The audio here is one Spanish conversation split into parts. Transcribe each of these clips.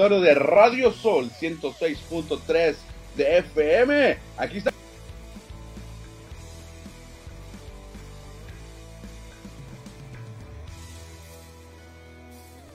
auditorio de Radio Sol 106.3 de FM. Aquí está.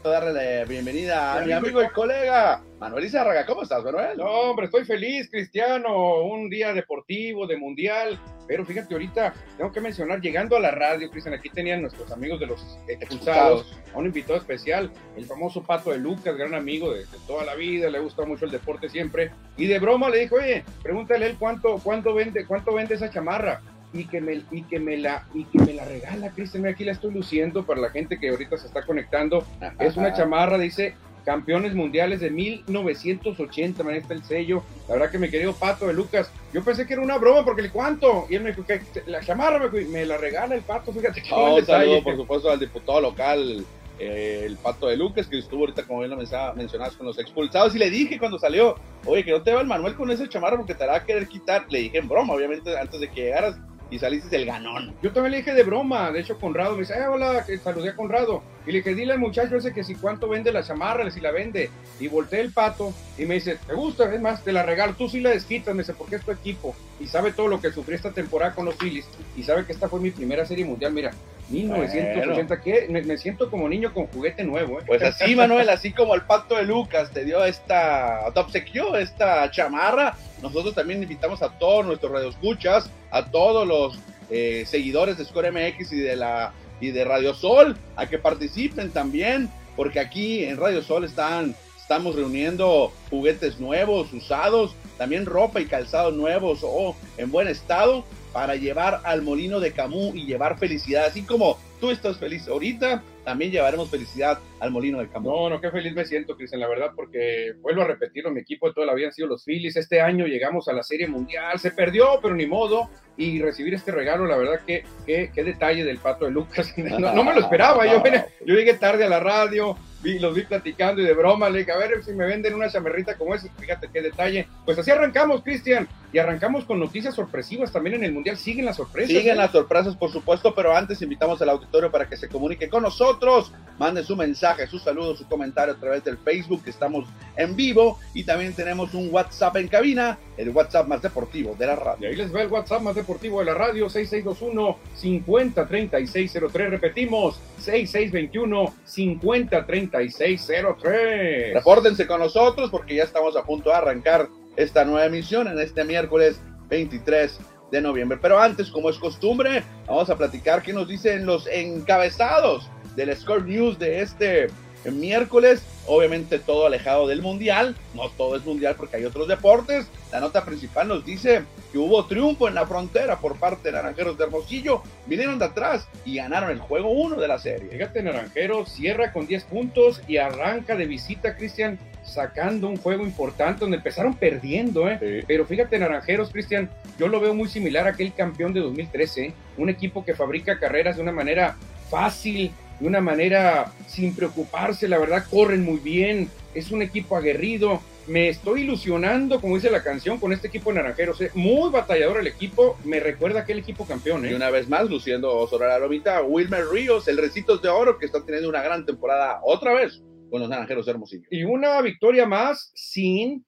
darle la bienvenida a mi amigo y colega Manuel Izárraga. ¿Cómo estás, Manuel? No, hombre, estoy feliz, Cristiano. Un día deportivo, de mundial. Pero fíjate, ahorita tengo que mencionar, llegando a la radio, Cristian, aquí tenían nuestros amigos de los expulsados, a un invitado especial, el famoso Pato de Lucas, gran amigo de, toda la vida, le gusta mucho el deporte siempre. Y de broma le dijo, oye, pregúntale él cuánto, cuánto, vende, cuánto vende esa chamarra y que me, y que me, la, y que me la regala, Cristian. Aquí la estoy luciendo para la gente que ahorita se está conectando. Es una chamarra, dice campeones mundiales de 1980, me está el sello. La verdad que mi querido Pato de Lucas, yo pensé que era una broma porque le cuánto. Y él me dijo que la chamarra me, la regala el Pato, fíjate que oh, Un saludo, por supuesto, al diputado local. Eh, el pato de Lucas, que estuvo ahorita, como bien lo mencionabas, con los expulsados. Y le dije cuando salió, oye, que no te va el Manuel con ese chamarra porque te la va a querer quitar. Le dije en broma, obviamente, antes de que llegaras y saliste el ganón. Yo también le dije de broma, de hecho Conrado me dice, eh, hola, que saludé a Conrado. Y le dije, dile al muchacho ese que si cuánto vende la chamarra, si la vende. Y volteé el pato y me dice, ¿te gusta? Es más, te la regalo, tú sí la desquitas, me dice, porque es tu equipo. Y sabe todo lo que sufrí esta temporada con los Phillies. Y sabe que esta fue mi primera serie mundial, mira, 1980, que me, siento como niño con juguete nuevo. ¿eh? Pues así, Manuel, así como el pato de Lucas te dio esta, te obsequió esta chamarra, nosotros también invitamos a todos nuestros radioescuchas, a todos los eh, seguidores de Score MX y de la y de Radio Sol a que participen también, porque aquí en Radio Sol están estamos reuniendo juguetes nuevos, usados, también ropa y calzados nuevos o en buen estado para llevar al molino de Camus y llevar felicidad, así como tú estás feliz ahorita, también llevaremos felicidad al molino de Camus. No, no, qué feliz me siento, Cristian, la verdad, porque vuelvo a repetirlo, mi equipo de toda la vida han sido los Phillies. Este año llegamos a la Serie Mundial, se perdió, pero ni modo. Y recibir este regalo, la verdad, que qué, detalle del pato de Lucas. No, me lo esperaba, yo, yo llegué tarde a la radio, los vi platicando y de broma, le dije, a ver si me venden una chamarrita como esa, fíjate qué detalle. Pues así arrancamos, Cristian, y arrancamos con noticias sorpresivas también en el Mundial. Siguen las sorpresas. Siguen ¿eh? las sorpresas, por supuesto, pero antes invitamos al auditorio para que se comunique con nosotros, mande su mensaje, su saludo, su comentario a través del Facebook, que estamos en vivo, y también tenemos un WhatsApp en cabina, el WhatsApp más deportivo de la radio. Y ahí les va el WhatsApp más deportivo de la radio, 6621 503603, repetimos, 6621 503603. Repórtense con nosotros porque ya estamos a punto de arrancar esta nueva emisión en este miércoles 23 de noviembre. Pero antes, como es costumbre, vamos a platicar qué nos dicen los encabezados del Score News de este miércoles. Obviamente todo alejado del mundial. No todo es mundial porque hay otros deportes. La nota principal nos dice que hubo triunfo en la frontera por parte de Naranjeros de Hermosillo. Vinieron de atrás y ganaron el juego 1 de la serie. Fíjate, Naranjeros cierra con 10 puntos y arranca de visita, Cristian, sacando un juego importante donde empezaron perdiendo, ¿eh? Pero fíjate, Naranjeros, Cristian, yo lo veo muy similar a aquel campeón de 2013, un equipo que fabrica carreras de una manera fácil, de una manera sin preocuparse, la verdad corren muy bien, es un equipo aguerrido, me estoy ilusionando, como dice la canción, con este equipo de Naranjeros, ¿eh? muy batallador el equipo, me recuerda a aquel equipo campeón. ¿eh? Y una vez más, luciendo sobre la lomita, Wilmer Ríos, el Recitos de Oro, que está teniendo una gran temporada otra vez con los Naranjeros de Hermosillo. Y una victoria más sin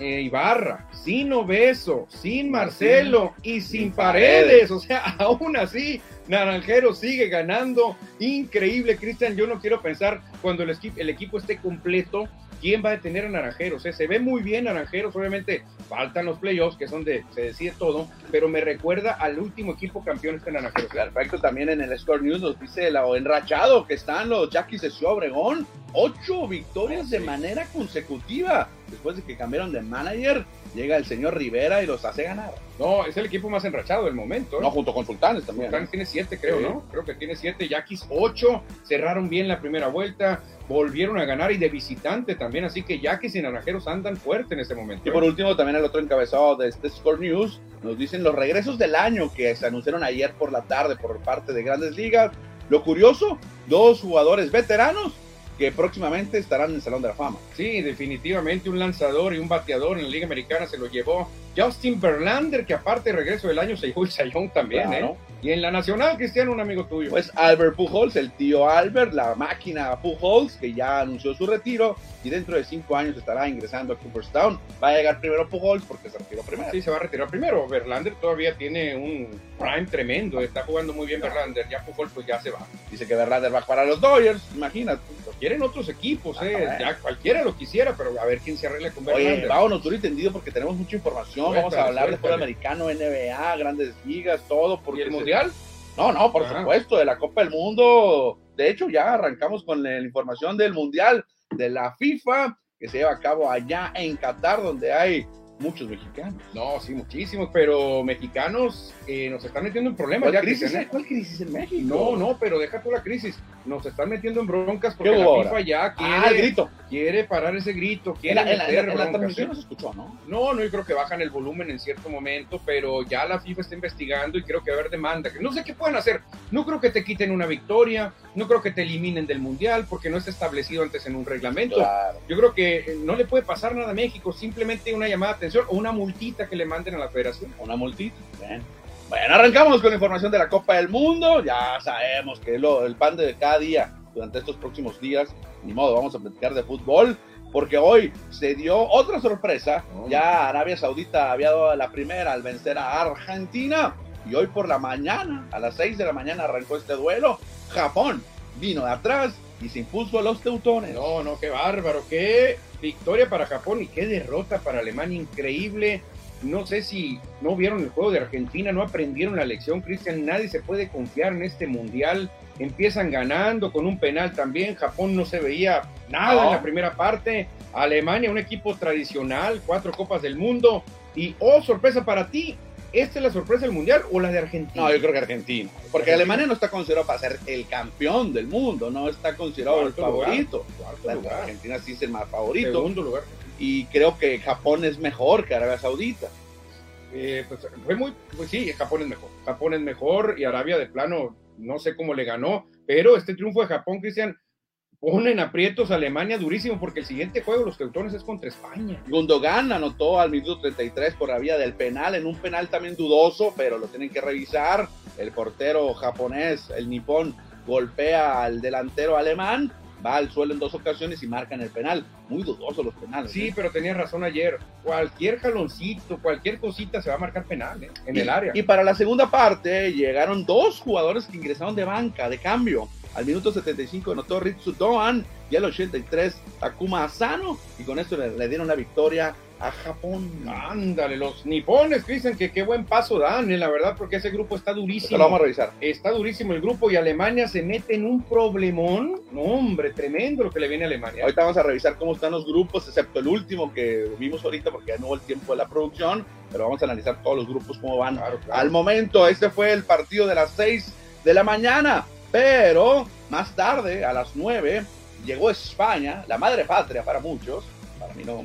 eh, Ibarra, sin Obeso, sin Marcelo y sin Paredes. O sea, aún así, Naranjero sigue ganando. Increíble, Cristian. Yo no quiero pensar cuando el, el equipo esté completo quién va a detener a Naranjeros. Se ve muy bien Naranjeros, obviamente faltan los playoffs, que son de se decide todo, pero me recuerda al último equipo campeón este Naranjeros. Perfecto, también en el Score News nos dice lo enrachado que están los Jackies de Ciudad Obregón. Ocho victorias de manera consecutiva. Después de que cambiaron de manager, llega el señor Rivera y los hace ganar. No, es el equipo más enrachado del momento. ¿eh? No, junto con Sultanes también. Sultanes tiene siete, creo, ¿no? Creo que tiene siete. Yaquis ocho. Cerraron bien la primera vuelta. Volvieron a ganar y de visitante también. Así que Yaquis y Naranjeros andan fuerte en este momento. Y por ¿eh? último, también el otro encabezado de este Score News nos dicen los regresos del año que se anunciaron ayer por la tarde por parte de Grandes Ligas. Lo curioso, dos jugadores veteranos que próximamente estarán en el Salón de la Fama. Sí, definitivamente un lanzador y un bateador en la Liga Americana se lo llevó Justin Verlander, que aparte de regreso del año se llevó el Sayón también, ¿eh? Y en la nacional, Cristiano, un amigo tuyo. Pues Albert Pujols, el tío Albert, la máquina Pujols, que ya anunció su retiro y dentro de cinco años estará ingresando a Cooperstown. Va a llegar primero Pujols porque se retiró primero. Sí, se va a retirar primero. Verlander todavía tiene un prime tremendo. Está jugando muy bien Verlander. Ya Pujols pues ya se va. Dice que Verlander va para los Dodgers, imagínate. Quieren otros equipos, eh. Ya cualquiera lo quisiera, pero a ver quién se arregla con Verlander. Oye, vámonos, tú entendido porque tenemos mucha información. Vamos a hablar de fútbol americano, NBA, grandes ligas, todo. Porque ¿Y el mundial? No, no, por supuesto, de la Copa del Mundo. De hecho, ya arrancamos con la información del Mundial de la FIFA que se lleva a cabo allá en Qatar, donde hay muchos mexicanos. No, sí, muchísimos, pero mexicanos eh, nos están metiendo en problemas. ¿Cuál, crisis, ¿Cuál crisis en México? No, no, pero deja tú la crisis. Nos están metiendo en broncas porque la FIFA ya ah, quiere, grito. quiere parar ese grito. Quiere en la, en la, en la transmisión no se escuchó, ¿no? No, no, yo creo que bajan el volumen en cierto momento, pero ya la FIFA está investigando y creo que va a haber demanda. No sé qué pueden hacer. No creo que te quiten una victoria, no creo que te eliminen del Mundial porque no está establecido antes en un reglamento. Claro. Yo creo que no le puede pasar nada a México, simplemente una llamada atención o una multita que le manden a la federación. Una multita. Bien. Bueno, arrancamos con la información de la Copa del Mundo. Ya sabemos que lo, el pan de cada día durante estos próximos días, ni modo, vamos a platicar de fútbol, porque hoy se dio otra sorpresa. Oh. Ya Arabia Saudita había dado la primera al vencer a Argentina, y hoy por la mañana, a las 6 de la mañana, arrancó este duelo. Japón vino de atrás y se impuso a los teutones. No, no, qué bárbaro, qué victoria para Japón y qué derrota para Alemania, increíble. No sé si no vieron el juego de Argentina, no aprendieron la lección, Cristian. Nadie se puede confiar en este mundial. Empiezan ganando con un penal también. Japón no se veía nada no. en la primera parte. Alemania, un equipo tradicional, cuatro copas del mundo. Y oh, sorpresa para ti, ¿Esta es la sorpresa del mundial o la de Argentina? No, yo creo que Argentina. Porque. Alemania no está considerado para ser el campeón del mundo, no está considerado el favorito. Lugar, Argentina sí es el más favorito. Segundo lugar. Y creo que Japón es mejor que Arabia Saudita. Eh, pues, fue muy, pues sí, Japón es mejor. Japón es mejor y Arabia de plano, no sé cómo le ganó, pero este triunfo de Japón, Cristian, ponen aprietos a Alemania durísimo porque el siguiente juego los teutones es contra España. Gundogan anotó al minuto 33 por la vía del penal, en un penal también dudoso, pero lo tienen que revisar. El portero japonés, el nipón, golpea al delantero alemán, va al suelo en dos ocasiones y marcan el penal. Muy dudoso los penales. Sí, ¿eh? pero tenía razón ayer. Cualquier jaloncito, cualquier cosita se va a marcar penal ¿eh? en y, el área. Y para la segunda parte llegaron dos jugadores que ingresaron de banca, de cambio. Al minuto 75 anotó Ritsu Doan y al 83 Takuma Asano y con esto le, le dieron la victoria a Japón. Ándale, los nipones dicen que qué buen paso dan, eh, la verdad, porque ese grupo está durísimo. Lo vamos a revisar. Está durísimo el grupo y Alemania se mete en un problemón. No, hombre, tremendo lo que le viene a Alemania. Ahorita vamos a revisar cómo están los grupos, excepto el último que vimos ahorita, porque ya no hubo el tiempo de la producción, pero vamos a analizar todos los grupos, cómo van claro, claro. al momento. Este fue el partido de las 6 de la mañana, pero más tarde, a las 9, llegó España, la madre patria para muchos, para mí no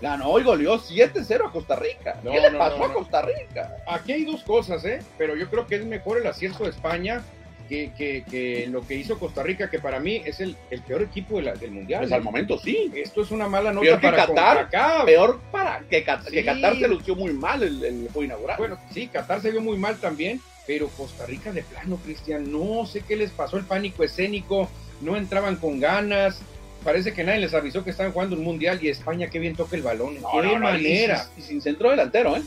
ganó y goleó 7-0 a Costa Rica. No, ¿Qué le no, pasó no, a Costa Rica? Aquí hay dos cosas, ¿eh? Pero yo creo que es mejor el acierto de España que, que, que lo que hizo Costa Rica, que para mí es el, el peor equipo de la, del Mundial. Pues al momento sí. Esto es una mala nota Peor que para Qatar, peor para que, Qatar, Sí. que Qatar se lució muy mal el, el juego inaugural. Bueno, sí, Qatar se vio muy mal también, pero Costa Rica de plano, Cristian, no sé qué les pasó el pánico escénico, no entraban con ganas. Parece que nadie les avisó que estaban jugando un mundial y España qué bien toca el balón. No, qué no, no, manera. Y sin, y sin centro delantero, ¿eh?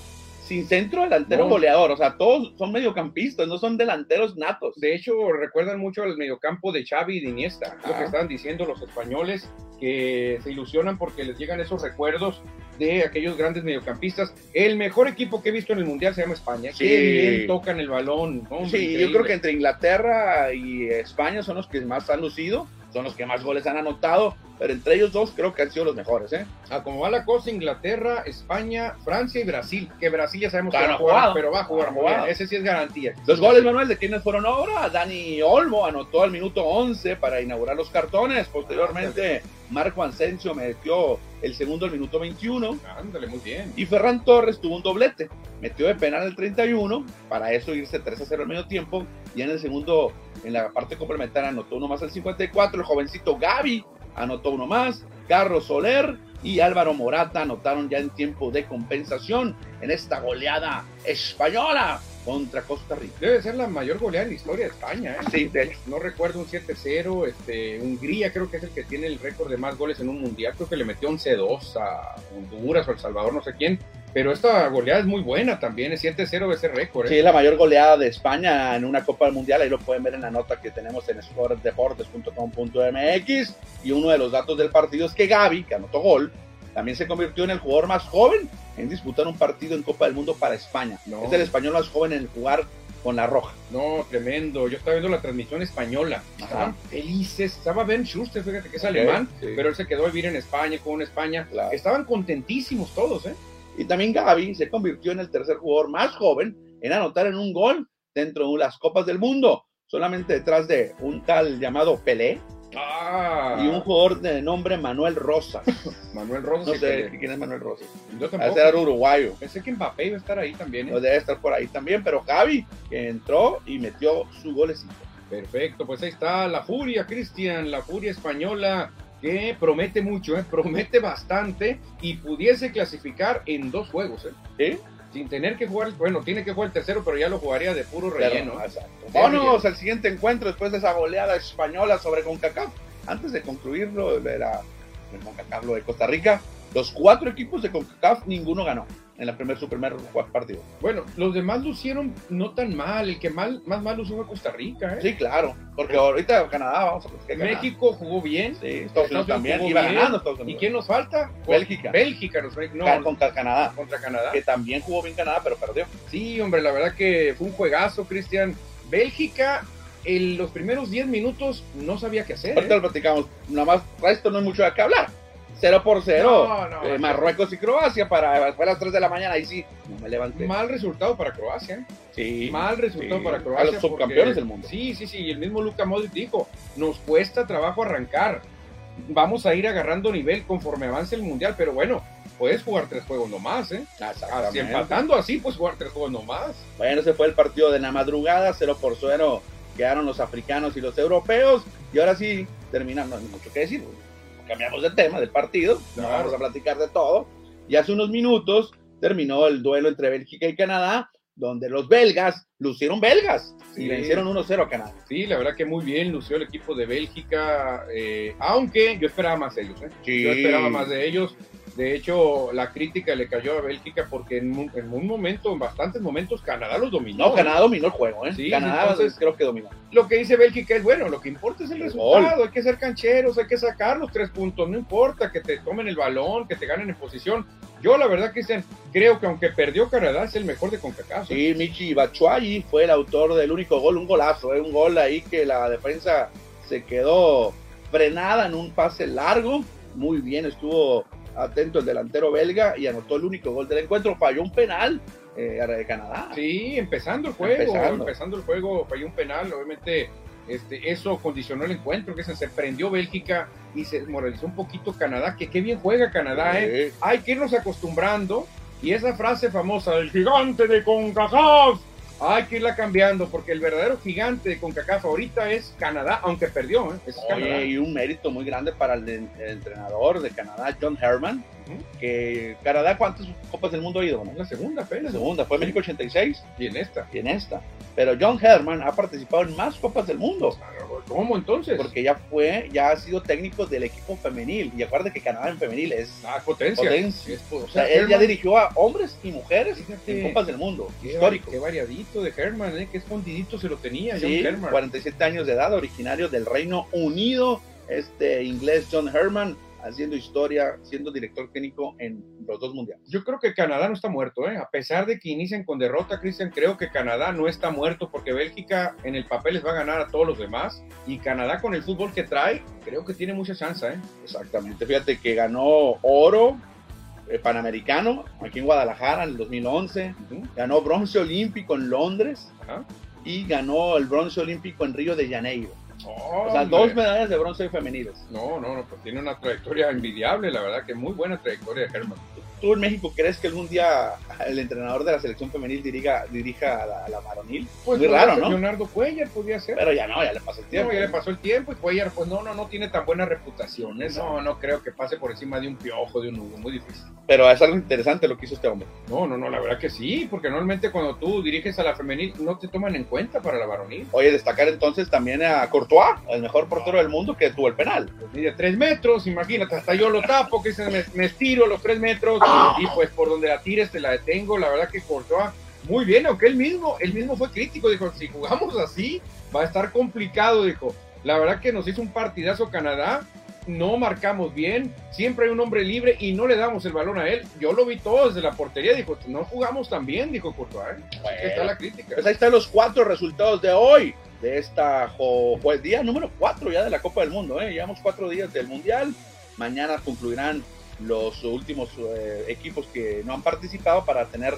Sin centro delantero No. goleador. O sea, todos son mediocampistas, no son delanteros natos. De hecho, recuerdan mucho al mediocampo de Xavi y de Iniesta, lo Ah. que estaban diciendo los españoles, que se ilusionan porque les llegan esos recuerdos de aquellos grandes mediocampistas. El mejor equipo que he visto en el Mundial se llama España. Sí. Qué bien tocan el balón. hombre, Sí, yo creo que entre Inglaterra y España son los que más han lucido, son los que más goles han anotado, pero entre ellos dos creo que han sido los mejores, ¿eh? A como va la cosa, Inglaterra, España, Francia y Brasil. Que Brasil ya sabemos Claro, que va a jugar, jugado. pero va a jugar. Muy bien. Ese sí es garantía. Los goles, Manuel, de quienes fueron obra, Dani Olmo anotó al minuto 11 para inaugurar los cartones, posteriormente Marco Asensio metió el segundo al minuto 21 Ándale, muy bien. y Ferran Torres tuvo un doblete, metió de penal el 31, para eso irse 3 a 0 al medio tiempo, y en el segundo, en la parte complementaria, anotó uno más al 54, el jovencito Gaby anotó uno más, Carlos Soler y Álvaro Morata anotaron ya en tiempo de compensación en esta goleada española contra Costa Rica. Debe ser la mayor goleada en la historia de España. ¿eh? Sí, de hecho. No recuerdo un 7-0. Este, Hungría creo que es el que tiene el récord de más goles en un mundial. Creo que le metió 11-2 a Honduras o El Salvador, no sé quién. Pero esta goleada es muy buena también. Es 7-0 ese récord. ¿eh? Sí, es la mayor goleada de España en una Copa del Mundial. Ahí lo pueden ver en la nota que tenemos en scoredeportes.com.mx. Y uno de los datos del partido es que Gaby, que anotó gol, también se convirtió en el jugador más joven en disputar un partido en Copa del Mundo para España. No. Es el español más joven en jugar con la roja. No, tremendo. Yo estaba viendo la transmisión española. Ajá. Estaban felices. Estaba Ben Schuster, fíjate que es alemán, sí. pero él se quedó a vivir en España, con España. Claro. Estaban contentísimos todos, ¿eh? Y también Gaby se convirtió en el tercer jugador más joven en anotar en un gol dentro de las Copas del Mundo, solamente detrás de un tal llamado Pelé Ah, y un jugador de nombre Manuel Rosas. Manuel Rosas. No sí, sé que- quién es Manuel Rosas. Yo tampoco. era uruguayo. Pensé que Mbappé iba a estar ahí también. ¿eh? No debe estar por ahí también, pero Gaby que entró y metió su golecito. Perfecto, pues ahí está la furia, Cristian, la furia española que promete mucho, ¿eh? promete bastante y pudiese clasificar en dos juegos, ¿eh? ¿Sí? Sin tener que jugar, bueno, tiene que jugar el tercero, pero ya lo jugaría de puro relleno. De Vámonos al siguiente encuentro después de esa goleada española sobre CONCACAF. Antes de concluirlo, era el CONCACAF lo de Costa Rica. Los cuatro equipos de CONCACAF, ninguno ganó en la primer, su primer partido. Bueno, los demás lucieron no tan mal, el que mal, más mal lució fue Costa Rica, ¿eh? Sí, claro, porque ahorita Canadá, vamos a Canadá. México jugó bien. Sí, Estados Unidos también, iba bien. ganando Estados ¿Y Unidos. quién nos falta? Bélgica. Bélgica, nos no, contra Canadá, contra Canadá. que también jugó bien Canadá, pero perdió. Sí, hombre, la verdad que fue un juegazo, Cristian. Bélgica, en los primeros 10 minutos no sabía qué hacer. Ahorita ¿eh? lo platicamos, nada más, esto no hay mucho de qué hablar. 0 por 0, No, no, eh. Marruecos y Croacia para después a las 3 de la mañana, ahí sí, no me levanté. Mal resultado para Croacia. Sí. Mal resultado sí. para A Croacia. los subcampeones porque- del mundo. Sí, sí, sí. Y el mismo Luka Modric dijo, nos cuesta trabajo arrancar. Vamos a ir agarrando nivel conforme avance el Mundial, pero bueno, puedes jugar tres juegos nomás, ¿eh? Exactamente. empatando así, puedes jugar tres juegos nomás. Bueno, ese fue el partido de la madrugada, 0 por 0 quedaron los africanos y los europeos. Y ahora sí, terminamos, no hay mucho que decir. Cambiamos de tema del partido, Claro. vamos a platicar de todo. Y hace unos minutos terminó el duelo entre Bélgica y Canadá, donde los belgas lucieron belgas y Sí. vencieron 1-0 a Canadá. Sí, la verdad que muy bien lució el equipo de Bélgica, eh, aunque yo esperaba más de ellos, ¿eh? Sí. Yo esperaba más de ellos. De hecho, la crítica le cayó a Bélgica porque en un, en un momento, en bastantes momentos, Canadá los dominó. No, Canadá dominó el juego, ¿eh? Sí, Canadá entonces- creo que dominó. Lo que dice Bélgica es, bueno, lo que importa es el El resultado, hay que ser cancheros, hay que sacar los tres puntos, no importa que te tomen el balón, que te ganen en posición. Yo, la verdad, Cristian, creo que aunque perdió Canadá, es el mejor de CONCACAF. ¿eh? Sí, Michi Batshuayi fue el autor del único gol, un golazo, ¿eh? un gol ahí que la defensa se quedó frenada en un pase largo. Muy bien, estuvo atento el delantero belga y anotó el único gol del encuentro. Falló un penal eh, de Canadá. Sí, empezando el juego, Empezando. empezando, el juego, falló un penal, obviamente este, eso condicionó el encuentro, que se, se prendió Bélgica y se moralizó un poquito Canadá, que qué bien juega Canadá, ¿eh? Hay que irnos acostumbrando y esa frase famosa del gigante de CONCACAF, hay que irla cambiando porque el verdadero gigante de CONCACAF ahorita es Canadá, aunque perdió, ¿eh? Es Canadá. Oye, y un mérito muy grande para el, el entrenador de Canadá, John Herman. Que Canadá, ¿cuántas Copas del Mundo ha ido? no? Es la segunda La apenas. segunda, fue México 86 Y en esta. y en esta. Pero John Herman ha participado en más Copas del Mundo. ¿Cómo entonces? porque ya fue, ya ha sido técnico del equipo femenil. Y acuérdate que Canadá en femenil es Ah, potencia. potencia. Es O sea, él ya dirigió a hombres y mujeres Fíjate. en Copas del Mundo. Qué, Histórico. qué variadito de Herman, ¿eh? Qué escondidito se lo tenía John Herman. 47 años de edad, originario del Reino Unido. Este inglés John Herman haciendo historia, siendo director técnico en los dos mundiales. Yo creo que Canadá no está muerto, ¿eh? A pesar de que inician con derrota, Cristian, creo que Canadá no está muerto porque Bélgica en el papel les va a ganar a todos los demás. Y Canadá con el fútbol que trae, creo que tiene mucha chance, ¿eh? Exactamente. Fíjate que ganó oro eh, panamericano aquí en Guadalajara en el 2011. Ujú. Ganó bronce olímpico en Londres Ajá. y ganó el bronce olímpico en Río de Janeiro. O sea, Hombre. dos medallas de bronce femeniles. No, no, no, pues tiene una trayectoria envidiable, la verdad que muy buena trayectoria de Herman. ¿Tú en México crees que algún día el entrenador de la selección femenil dirija, dirija a la, a la varonil? Pues Muy raro, ¿no? Leonardo Cuellar podría ser. Pero ya no, ya le pasó el tiempo. No, ya le pasó el tiempo y Cuellar, pues no, no, no tiene tan buena reputación. ¿eh? No, no creo que pase por encima de un piojo, de un Hugo, muy difícil. Pero es algo interesante lo que hizo este hombre. No, no, no, la verdad que sí, porque normalmente cuando tú diriges a la femenil no te toman en cuenta para la varonil. Oye, destacar entonces también a Courtois, el mejor portero del mundo que tuvo el penal. Pues mide tres metros, imagínate, hasta yo lo tapo, que se me, me estiro los tres metros y pues por donde la tires te la detengo. La verdad que Courtois muy bien, aunque él mismo, él mismo fue crítico, dijo, si jugamos así va a estar complicado, dijo. La verdad que nos hizo un partidazo Canadá, no marcamos bien, siempre hay un hombre libre y no le damos el balón a él. Yo lo vi todo desde la portería, dijo, no jugamos tan bien, dijo Courtois. ¿eh? Bueno. Está la crítica. Pues ahí están los cuatro resultados de hoy, de esta jo- pues, día número cuatro ya de la Copa del Mundo. ¿eh? Llevamos cuatro días del Mundial. Mañana concluirán los últimos eh, equipos que no han participado para tener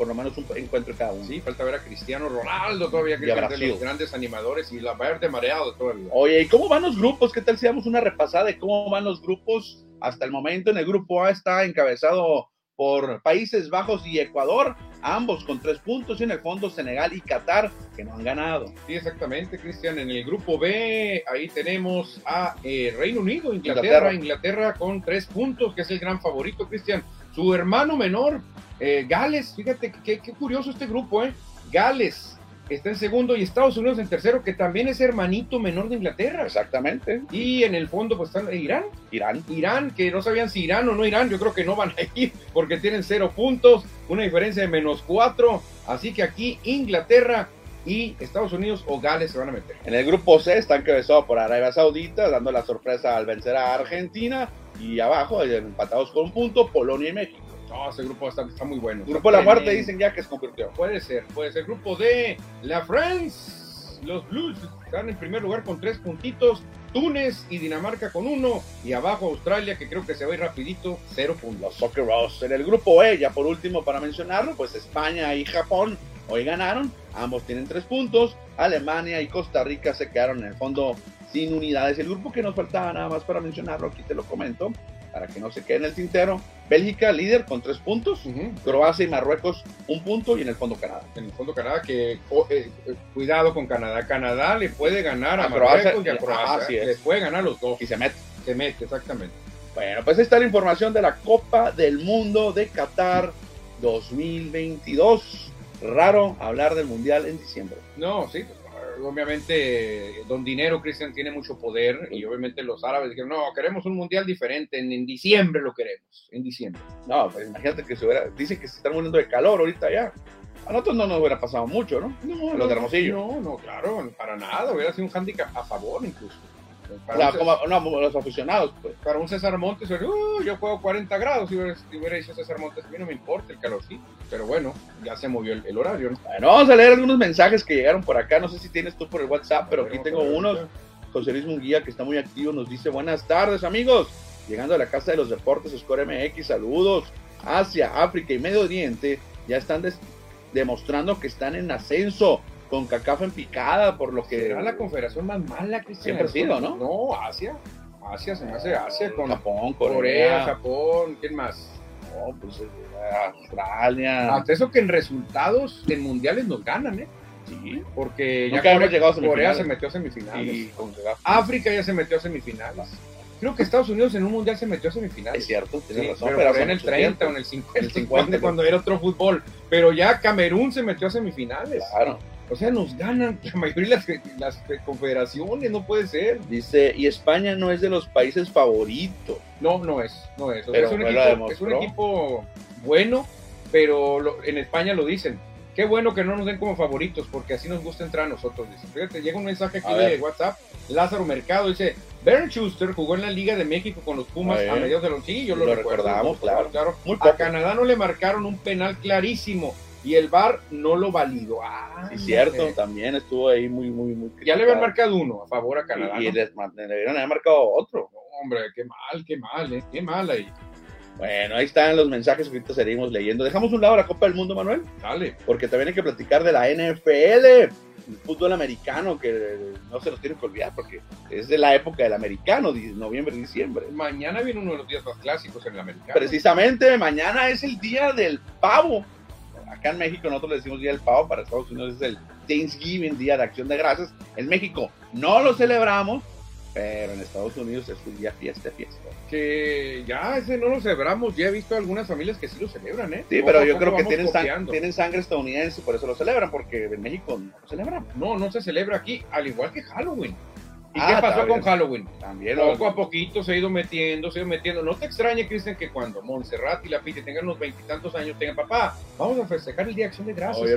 por lo menos un encuentro cada uno. Sí, falta ver a Cristiano Ronaldo todavía, que es de los grandes animadores, y la Bayern de mareado todavía. Oye, ¿y cómo van los grupos? ¿Qué tal si damos una repasada de cómo van los grupos hasta el momento? En el grupo A está encabezado por Países Bajos y Ecuador, ambos con tres puntos, y en el fondo Senegal y Qatar, que no han ganado. Sí, exactamente, Cristian. En el grupo B, ahí tenemos a eh, Reino Unido, Inglaterra. Inglaterra, Inglaterra con tres puntos, que es el gran favorito, Cristian. Su hermano menor, eh, Gales, fíjate qué, qué curioso este grupo, ¿eh? Gales está en segundo y Estados Unidos en tercero, que también es hermanito menor de Inglaterra. Exactamente. Y en el fondo, pues están Irán, Irán. Irán, que no sabían si Irán o no Irán, yo creo que no van a ir porque tienen cero puntos, una diferencia de menos cuatro, así que aquí Inglaterra y Estados Unidos o Gales se van a meter. En el grupo C está encabezado por Arabia Saudita, dando la sorpresa al vencer a Argentina. Y abajo, empatados con un punto, Polonia y México. No, ese grupo está, está muy bueno. Grupo de la muerte dicen ya que se convirtió. Puede ser, puede ser. Grupo D, la France, los Blues están en primer lugar con tres puntitos, Túnez y Dinamarca con uno, y abajo Australia, que creo que se va a ir rapidito, cero Los puntos. Soccer Bros. En el grupo E, ya por último para mencionarlo, pues España y Japón hoy ganaron. Ambos tienen tres puntos. Alemania y Costa Rica se quedaron en el fondo sin unidades. El grupo que nos faltaba nada más para mencionarlo, aquí te lo comento, para que no se quede en el tintero. Bélgica líder con tres puntos. Croacia y Marruecos un punto y en el fondo Canadá. En el fondo Canadá, que oh, eh, eh, cuidado con Canadá. Canadá le puede ganar a, A Croacia, Marruecos y a ah, Croacia. así ¿eh? es. Les puede ganar los dos. Y se mete. Se mete, exactamente. Bueno, pues ahí está la información de la Copa del Mundo de Qatar 2022. Raro hablar del Mundial en diciembre. No, sí, pues, obviamente Don Dinero, Cristian, tiene mucho poder y obviamente los árabes dijeron, no, queremos un mundial diferente, en, en diciembre lo queremos, en diciembre. No, pues imagínate que se hubiera. Dicen que se están muriendo de calor ahorita ya. A nosotros no nos hubiera pasado mucho, ¿no? No, Los de Hermosillo. No, no, claro, para nada, hubiera sido un hándicap a favor incluso. O Para, sea, un, como no, los aficionados, pues. para un César Montes, uh, yo juego 40 grados, si hubiera, si hubiera dicho César Montes, a mí no me importa el calor, sí, pero bueno, ya se movió el, el horario, ¿no? Bueno, vamos a leer algunos mensajes que llegaron por acá. No sé si tienes tú por el WhatsApp, pero aquí tengo unos. José Luis Munguía, que está muy activo, nos dice buenas tardes, amigos. Llegando a la casa de los deportes Score MX, saludos. Asia, África y Medio Oriente ya están demostrando que están en ascenso con cacafa en picada, por lo que Será la confederación más mala que Siempre ha sido, ¿no? No, Asia. Asia se me hace Asia con Japón, Corea, Corea, Japón, ¿quién más? no, pues, eh, Australia. Hasta eso que en resultados en mundiales nos ganan, ¿eh? sí, Porque ya Corea, llegado a Corea se metió a semifinales. y con. África ya se metió a semifinales. Creo que Estados Unidos en un mundial se metió a semifinales. Es cierto, tienes Sí, razón, pero, pero en el mucho 30 tiempo. o en el 50, En el 50, cuando, cuando era otro fútbol. Pero ya Camerún se metió a semifinales. Claro. O sea, nos ganan la mayoría de las, las confederaciones, no puede ser. Dice, y España no es de los países favoritos. No, no es, no es. O sea, Pero es, un equipo, es un equipo bueno, pero lo- en España lo dicen. Qué bueno que no nos den como favoritos, porque así nos gusta entrar a nosotros. Dice. Fíjate, llega un mensaje aquí A de ver. WhatsApp. Lázaro Mercado dice: Bern Schuster jugó en la Liga de México con los Pumas A a mediados de los. Sí, yo lo, Lo recuerdo, recordamos, claro. Muy A. Canadá no le marcaron un penal clarísimo y el VAR no lo validó. Ah, Sí, cierto, también estuvo ahí muy, muy, muy. Ya le habían criticado. marcado uno a favor a Canadá. Y, les le debieron haber marcado otro. No, hombre, qué mal, qué mal, eh, qué mal ahí. Bueno, ahí están los mensajes que ahorita seguimos leyendo. Dejamos un lado la Copa del Mundo, Manuel, Dale. porque también hay que platicar de la NFL. fútbol americano que no se nos tiene que olvidar porque es de la época del americano, noviembre, diciembre. Mañana viene uno de los días más clásicos en el americano. Precisamente, mañana es el día del pavo. Acá en México nosotros le decimos día del pavo, para Estados Unidos es el Thanksgiving, día de acción de gracias. En México no lo celebramos, pero en Estados Unidos es un día fiesta, fiesta. Que ya ese no lo celebramos, ya he visto algunas familias que sí lo celebran, ¿eh? Sí, pero yo creo que tienen, tienen sangre estadounidense, por eso lo celebran, porque en México no lo celebran. No, no se celebra aquí, al igual que Halloween. ¿Y ah, qué pasó con Halloween? También. Poco a poquito se ha ido metiendo, se ha ido metiendo. No te extrañe, Cristian, que cuando Montserrat y la Piti tengan unos veintitantos años, tengan papá, vamos a festejar el Día de Acción de Gracias.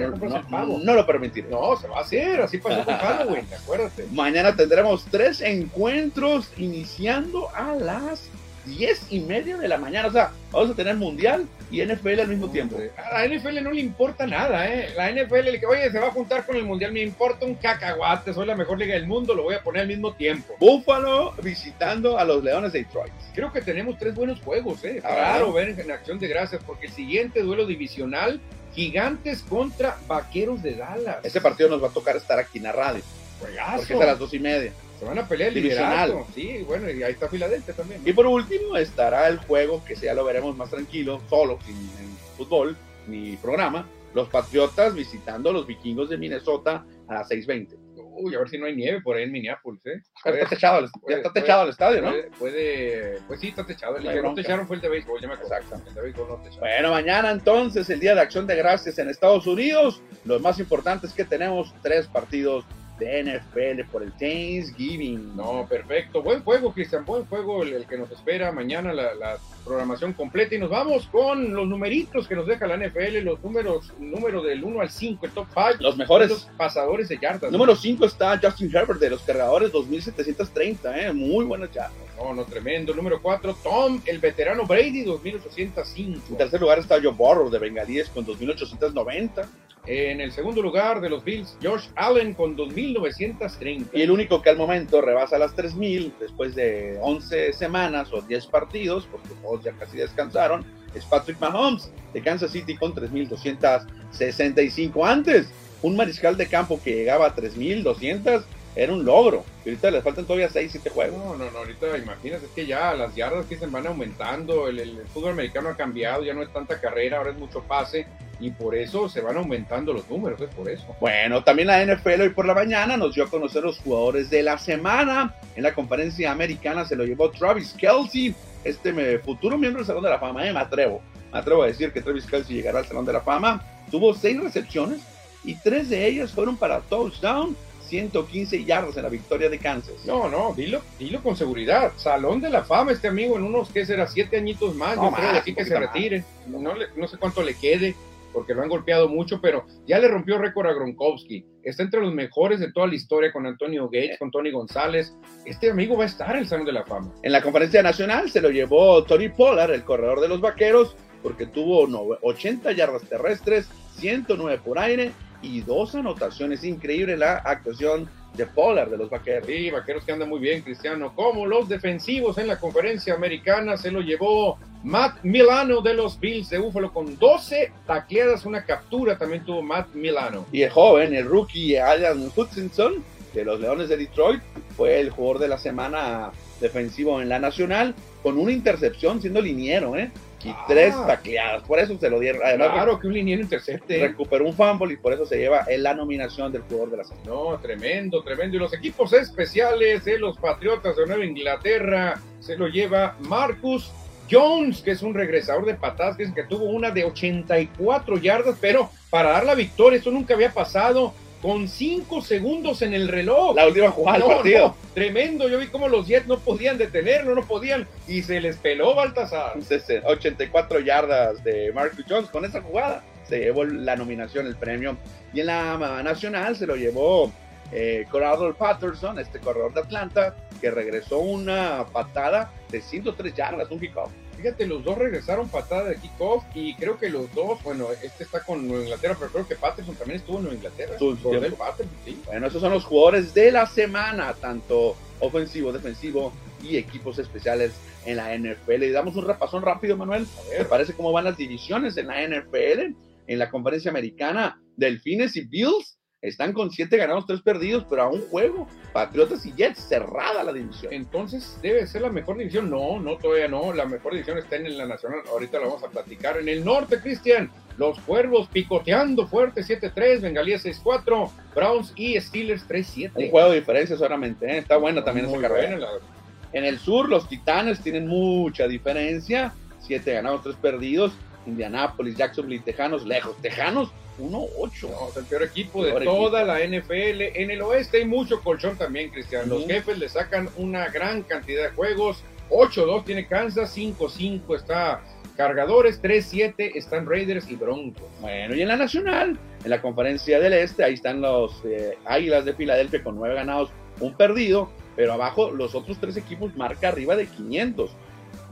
no, no, lo permitiré. No, se va a hacer, así pasó con Halloween, acuérdate. Mañana tendremos tres encuentros iniciando a las 10 y media de la mañana. O sea, vamos a tener mundial y NFL al mismo tiempo. A la NFL no le importa nada, ¿eh? La NFL le que, oye, se va a juntar con el mundial, me importa un cacahuate, soy la mejor liga del mundo, lo voy a poner al mismo tiempo. Búfalo visitando a los Leones de Detroit. Creo que tenemos tres buenos juegos, ¿eh? Claro, ver en, acción de gracias, porque el siguiente duelo divisional, Gigantes contra Vaqueros de Dallas. Ese partido nos va a tocar estar aquí en la radio. Porque es a las dos y media van a pelear el divisional. Sí, bueno, y ahí está Filadelfia también. Y por último estará el juego que ya lo veremos más tranquilo, solo, sin, fútbol ni programa. Los Patriotas visitando a los vikingos de Minnesota a las 6:20. Uy, a ver si no hay nieve por ahí en Minneapolis, ¿eh? está techado, ya está techado el estadio, ¿no? Puede, pues sí, está techado. El que no techaron fue el de béisbol, ya me acuerdo. Exactamente. El de béisbol no techado. Bueno, mañana entonces, el Día de Acción de Gracias en Estados Unidos. Lo más importante es que tenemos tres partidos de NFL por el Thanksgiving. No, perfecto. Buen juego, Cristian. Buen juego el, que nos espera mañana, la, programación completa. Y nos vamos con los numeritos que nos deja la NFL, los números, número del 1 al 5, el top 5. Los mejores. Los pasadores de yardas. Número 5 está Justin Herbert de los cargadores 2730, ¿eh? Muy buenas yardas. No, no, tremendo. Número 4, Tom, el veterano Brady, 2805. En tercer lugar está Joe Burrow de Bengalíes con 2890. En el segundo lugar de los Bills, Josh Allen con 2.930. Y el único que al momento rebasa las 3.000 después de 11 semanas o 10 partidos, porque todos ya casi descansaron, es Patrick Mahomes de Kansas City con 3.265. Antes, un mariscal de campo que llegaba a 3.200 era un logro. Ahorita les faltan todavía 6, 7 juegos. No, no, no, ahorita imagínate, es que ya las yardas que se van aumentando, el, el, fútbol americano ha cambiado, ya no es tanta carrera, ahora es mucho pase, y por eso se van aumentando los números, es por eso. Bueno, también la NFL hoy por la mañana nos dio a conocer los jugadores de la semana. En la conferencia americana se lo llevó Travis Kelsey, este futuro miembro del Salón de la Fama, eh, me atrevo. Me atrevo a decir que Travis Kelsey llegará al Salón de la Fama. Tuvo 6 recepciones y 3 de ellas fueron para touchdown 115 yardas en la victoria de Kansas. No, no, dilo, dilo con seguridad. Salón de la fama este amigo en unos, ¿qué será? Siete añitos más. No, yo creo aquí que se retire. No, no sé cuánto le quede porque lo han golpeado mucho, pero ya le rompió récord a Gronkowski. Está entre los mejores de toda la historia con Antonio Gates, con Tony González. Este amigo va a estar en el Salón de la Fama. En la conferencia nacional se lo llevó Tony Pollard, el corredor de los vaqueros, porque tuvo 80 yardas terrestres, 109 por aire y dos anotaciones. Increíble la actuación de Pollard de los vaqueros. Sí, vaqueros que andan muy bien, Cristiano. Como los defensivos en la conferencia americana se lo llevó Matt Milano de los Bills de Búfalo con 12 tacleadas, una captura también tuvo Matt Milano. Y el joven, el rookie Adam Hutchinson de los Leones de Detroit, fue el jugador de la semana defensivo en la nacional con una intercepción siendo liniero, ¿eh? Y ah. tres tacleadas. Por eso se lo dieron. claro que un liniero intercepte. Recuperó un fumble y por eso se lleva en la nominación del jugador de la semana. No, tremendo, tremendo. Y los equipos especiales de los Patriotas de Nueva Inglaterra se lo lleva Marcus Jones, que es un regresador de patadas, que, que tuvo una de 84 yardas, pero para dar la victoria, esto nunca había pasado con cinco segundos en el reloj. La última jugada del partido. tremendo, yo vi cómo los Jets no podían detenerlo, no podían, y se les peló Baltasar. 84 yardas de Marcus Jones con esa jugada. Se llevó la nominación, el premio. Y en la nacional se lo llevó eh, Patterson, este corredor de Atlanta, que regresó una patada de 103 yardas, un kickoff. Fíjate, los dos regresaron patada de kickoff y creo que los dos, bueno, este está con Nueva Inglaterra, pero creo que Patterson también estuvo en Nueva Inglaterra. Bueno, esos son los jugadores de la semana, tanto ofensivo, defensivo y equipos especiales en la NFL. Y damos un repasón rápido, Manuel. ¿Te parece cómo van las divisiones en la NFL? En la conferencia americana, Delfines y Bills están con siete ganados, tres perdidos, pero a un juego. Patriotas y Jets, cerrada la división. Entonces, ¿debe ser la mejor división? No, no, todavía no. La mejor división está en la Nacional. Ahorita la vamos a platicar. En el norte, Cristian, los Cuervos picoteando fuerte, 7-3, Bengalías 6-4, Browns y Steelers 3-7. Un juego de diferencia solamente, ¿eh? está buena también esa carrera. En el sur, los Titanes tienen mucha diferencia, siete ganados, tres perdidos. Indianápolis, Jacksonville, Tejanos, lejos. Tejanos 1-8. el peor equipo de toda la NFL. En el oeste hay mucho colchón también, Cristian. Los jefes le sacan una gran cantidad de juegos. 8-2 tiene Kansas, 5-5 está Cargadores, 3-7 están Raiders y Broncos. Bueno, y en la nacional, en la conferencia del este, ahí están los eh, Águilas de Filadelfia con 9 ganados, un perdido, pero abajo los otros tres equipos marca arriba de 500.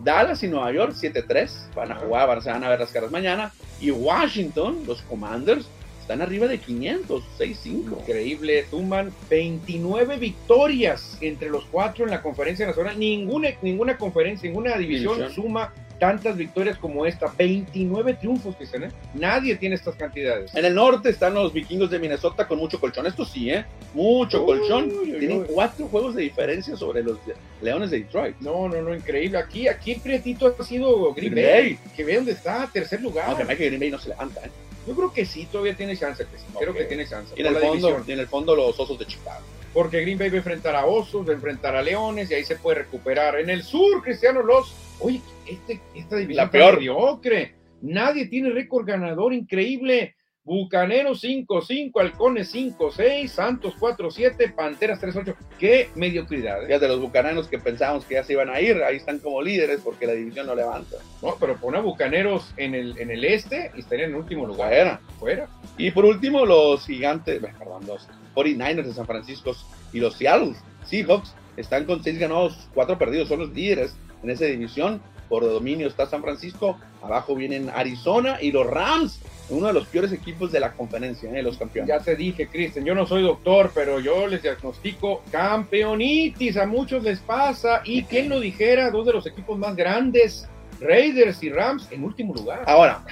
Dallas y Nueva York 7-3, van a jugar, se van a ver las caras mañana. Y Washington, los Commanders, están arriba de 500, 6-5. Increíble, suman 29 victorias entre los cuatro en la conferencia nacional. Ninguna, ninguna conferencia, ninguna división, suma tantas victorias como esta. 29 triunfos, que ¿eh? Nadie tiene estas cantidades. En el norte están los vikingos de Minnesota con mucho colchón. Esto sí, ¿eh? Mucho colchón. Tienen cuatro juegos de diferencia sobre los Leones de Detroit. No, no, no, increíble. Aquí, aquí Prietito ha sido Green, Bay, Que ve dónde está, tercer lugar. Aunque que Green Bay no se levanta, ¿eh? Yo creo que sí, todavía tiene chance. Creo que tiene chance. Y en, el fondo, en el fondo los Osos de Chicago. Porque Green Bay va a enfrentar a Osos, va a enfrentar a Leones y ahí se puede recuperar. En el sur, Cristiano, los... Oye, este, esta división la peor. mediocre. Nadie tiene récord ganador increíble. Bucaneros 5-5, Halcones 5-6, Santos 4-7, Panteras 3-8. ¡Qué mediocridad! ¿eh? de los Bucaneros que pensábamos que ya se iban a ir, ahí están como líderes porque la división no levanta. No, pero pone a Bucaneros en el, en el este y estarían en último lugar. Fuera. Fuera. Y por último, los gigantes, perdón, los 49ers de San Francisco y los Seattle Seahawks están con 6 ganados, 4 perdidos, son los líderes en esa división. Por dominio está San Francisco, abajo vienen Arizona y los Rams uno de los peores equipos de la conferencia, ¿eh? los campeones. Ya te dije, Cristian, yo no soy doctor, pero yo les diagnostico campeonitis, a muchos les pasa, y quién lo dijera, dos de los equipos más grandes, Raiders y Rams, en último lugar. Ahora,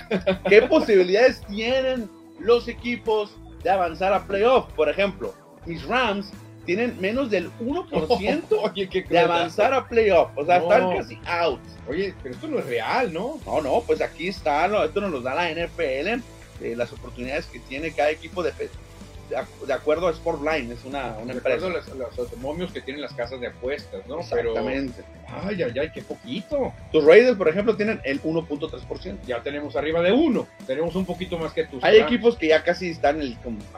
¿qué posibilidades tienen los equipos de avanzar a playoff? Por ejemplo, mis Rams tienen menos del 1% de avanzar a playoff. O sea, están casi out. Oye, pero esto no es real, ¿no? No, no, pues aquí está, esto nos da la NFL, eh, las oportunidades que tiene cada equipo de, de, acuerdo a Sportline, es una, una de empresa. Los, los que tienen las casas de apuestas, ¿no? Exactamente. ay, ay, ay, qué poquito. Tus Raiders, por ejemplo, tienen el 1.3%. Ya tenemos arriba de 1. Tenemos un poquito más que tus. Hay equipos que ya casi están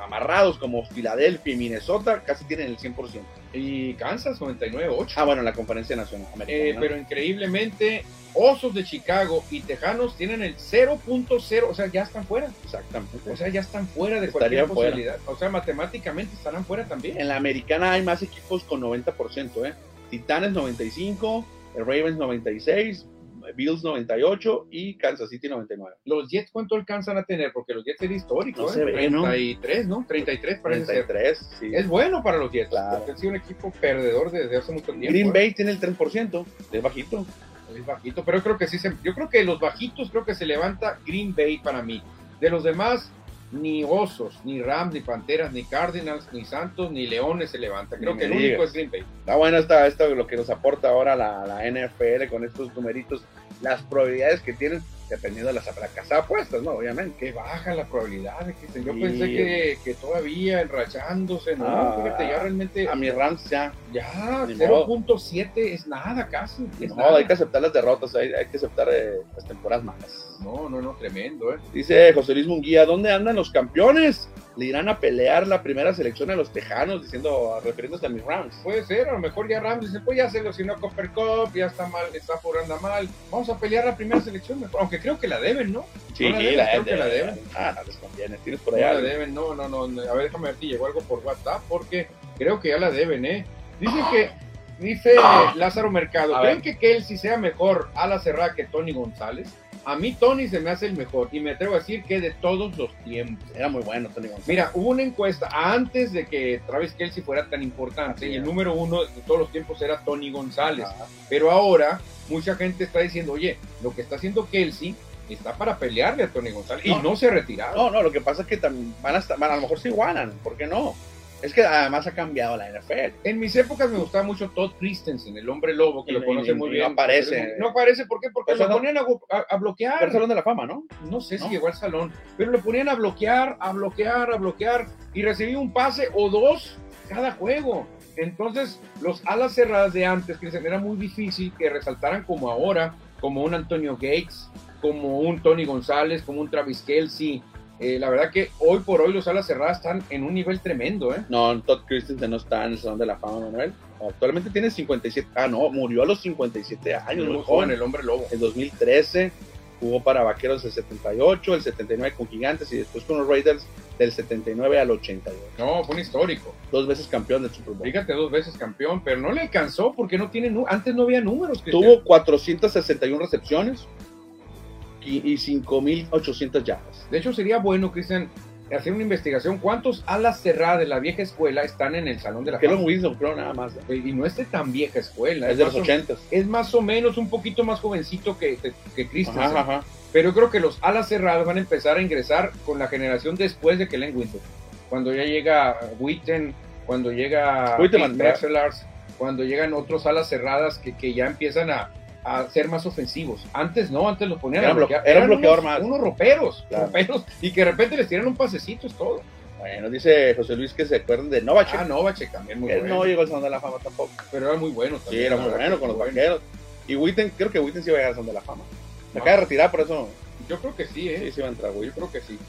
amarrados, como Filadelfia y Minnesota, casi tienen el 100%. Y Kansas, 99.8. Ah, bueno, en la conferencia nacional. Eh, pero increíblemente, Osos de Chicago y Tejanos tienen el 0.0, o sea, ya están fuera. Exactamente. O sea, ya están fuera de cualquier posibilidad. O sea, matemáticamente estarán fuera también. En la americana hay más equipos con 90%, ¿eh? Titanes 95, Ravens 96, Bills 98 y Kansas City 99. ¿Los Jets cuánto alcanzan a tener? Porque los Jets es histórico, no ¿eh? 33, ¿no? 33 parece 33, Sí. Es bueno para los Jets, claro. porque han sido un equipo perdedor desde hace mucho tiempo. Green ¿eh? Bay tiene el 3%, es bajito. Es bajito, pero creo que sí se, yo creo que los bajitos creo que se levanta Green Bay para mí. De los demás, ni Osos, ni Rams, ni Panteras, ni Cardinals, ni Santos, ni Leones se levantan. Creo que el único es Green Bay. Está bueno esta, esto lo que nos aporta ahora la, la NFL con estos numeritos, las probabilidades que tienen dependiendo de las casa apuestas, ¿no? Obviamente. Que baja la probabilidad. Que, yo pensé que, que, todavía enrachándose, ¿no? Ah, Fíjate, ya realmente. A mi Rams ya. Ya, 0.7 es nada casi. no, hay que aceptar las derrotas, hay, hay que aceptar eh, las temporadas malas. No, no, no, tremendo, ¿eh? Dice José Luis Munguía, ¿dónde andan los campeones? Le irán a pelear la primera selección a los Tejanos, diciendo, refiriéndose a mis Rams. Puede ser, a lo mejor ya Rams dice, pues ya se lesionó Copper Cup, ya está mal, está por anda mal. Vamos a pelear la primera selección, aunque creo que la deben, ¿no? Sí, la, deben, creo que la deben. Ah, no les conviene, tienes por allá. No la deben, no, no, no. A ver, déjame ver si llegó algo por WhatsApp, porque creo que ya la deben, ¿eh? Dice que Dice Lázaro Mercado, ¿creen que Kelsey sea mejor a la cerrada que Tony González? A mí Tony se me hace el mejor y me atrevo a decir que de todos los tiempos. Era muy bueno Tony González. Mira, hubo una encuesta antes de que Travis Kelsey fuera tan importante y el número uno de todos los tiempos era Tony González. Pero ahora mucha gente está diciendo, oye, lo que está haciendo Kelsey está para pelearle a Tony González y no se ha retirado. No, no, lo que pasa es que también van a, estar, a lo mejor se igualan, ¿por qué no? Es que además ha cambiado la NFL. En mis épocas me gustaba mucho Todd Christensen, el hombre lobo, que lo conoce muy bien. No aparece. No aparece, ¿por qué? Porque lo ponían a, bloquear. el Salón de la Fama, ¿no? No sé si llegó al Salón, pero lo ponían a bloquear, a bloquear, a bloquear, y recibía un pase o dos cada juego. Entonces, los alas cerradas de antes, Christian, era muy difícil que resaltaran como ahora, como un Antonio Gates, como un Tony González, como un Travis Kelsey, eh, la verdad que hoy por hoy los alas cerradas están en un nivel tremendo, ¿eh? No, Todd Christensen no está en el Salón de la Fama, Manuel. Actualmente tiene 57, ah no, murió a los 57 años, muy, joven, el hombre lobo. En 2013 jugó para Vaqueros del 78, el 79 con Gigantes y después con los Raiders del 79 al 82. No, fue un histórico. Dos veces campeón del Super Bowl. Fíjate, dos veces campeón, pero no le alcanzó porque no tiene, antes no había números. Tuvo 461 recepciones, y, 5.800 yardas. De hecho, sería bueno, Cristian, hacer una investigación. ¿Cuántos alas cerradas de la vieja escuela están en el Salón de la Kellon Wilson, creo, nada más. Y no es de tan vieja escuela. Es, de los 80. Es más o menos un poquito más jovencito que, que, Christian. Pero yo creo que los alas cerradas van a empezar a ingresar con la generación después de Kellen Wilson. Cuando ya llega Witten, cuando llega Mercelars, cuando llegan otros alas cerradas que, que ya empiezan a, a ser más ofensivos. Antes no, antes los ponían a bloquear. Era un bloqueador más. Unos roperos, roperos, y que de repente les tiran un pasecito, es todo. Bueno, dice José Luis que se acuerdan de Novacek. Ah, Novacek también muy bueno. no llegó al Salón de la Fama tampoco. Pero era muy bueno también. Sí, era muy bueno con los vaqueros. Y Witten, creo que Witten sí iba a llegar al Salón de la Fama. Me acaba de retirar, por eso. Yo creo que sí, ¿eh? Sí, sí va a entrar, Yo creo que sí.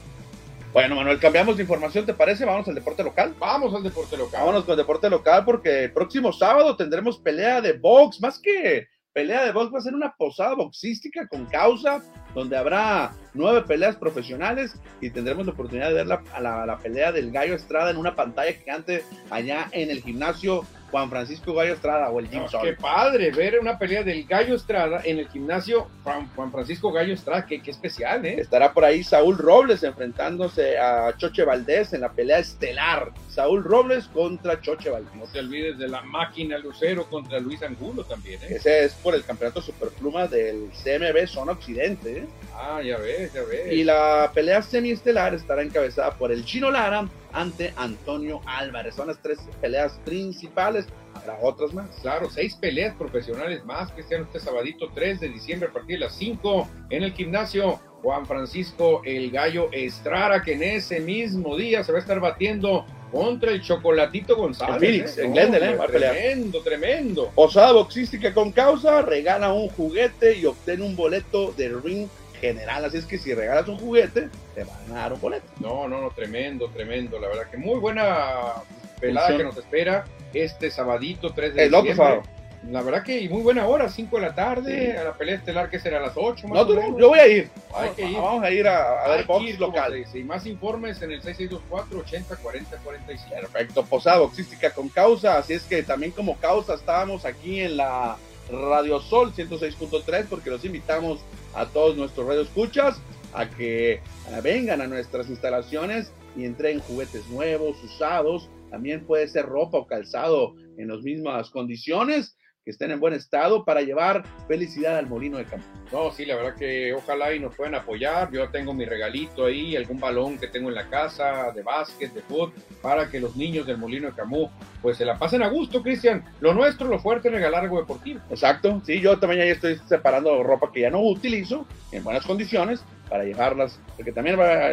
Bueno, Manuel, cambiamos de información, ¿te parece? Vamos al deporte local. Vamos al deporte local. Vámonos con el deporte local porque el próximo sábado tendremos pelea de box, más que pelea de box va a ser una posada boxística con causa, donde habrá nueve peleas profesionales y tendremos la oportunidad de ver la, la pelea del Gallo Estrada en una pantalla gigante allá en el gimnasio Juan Francisco Gallo Estrada o el Jim Qué padre ver una pelea del Gallo Estrada en el gimnasio Juan, Francisco Gallo Estrada, qué, especial, ¿eh? Estará por ahí Saúl Robles enfrentándose a Choche Valdés en la pelea estelar. Saúl Robles contra Choche Valdés. No te olvides de la máquina Lucero contra Luis Angulo también, ¿eh? Ese es por el campeonato superpluma del CMB Zona Occidente, ¿eh? Ah, ya ves, ya ves. Y la pelea semiestelar estará encabezada por el Chino Lara ante Antonio Álvarez. Son las tres peleas principales. Habrá otras más. Claro, seis peleas profesionales más que sean este sabadito 3 de diciembre a partir de las 5 en el gimnasio Juan Francisco El Gallo Estrara, que en ese mismo día se va a estar batiendo contra el Chocolatito González. Phoenix, ¿eh? en Glendale, ¿eh? Tremendo, tremendo. Posada boxística con causa, regala un juguete y obtiene un boleto de ring general. Así es que si regalas un juguete, te van a dar un boleto. No, no, no, tremendo, tremendo. La verdad que muy buena pelada que nos espera este sabadito 3 de El otro sábado. La verdad que muy buena hora, 5 de la tarde, a la pelea estelar que será a las 8. Más no, yo voy a ir. Hay que ir. Vamos a ir a, ver box local. Y más informes en el 6624 80 40 45. Perfecto, posada boxística con causa. Así es que también como causa estábamos aquí en la Radio Sol 106.3 porque los invitamos a todos nuestros radioescuchas a que vengan a nuestras instalaciones y entreguen juguetes nuevos, usados, también puede ser ropa o calzado en las mismas condiciones que estén en buen estado para llevar felicidad al molino de campo. No, sí, la verdad que ojalá y nos puedan apoyar. Yo tengo mi regalito ahí, algún balón que tengo en la casa de básquet, de fútbol, para que los niños del molino de Camus pues se la pasen a gusto, Cristian. Lo nuestro, lo fuerte es regalar algo deportivo. Exacto, sí, yo también ya estoy separando ropa que ya no utilizo en buenas condiciones para llevarlas, porque también va,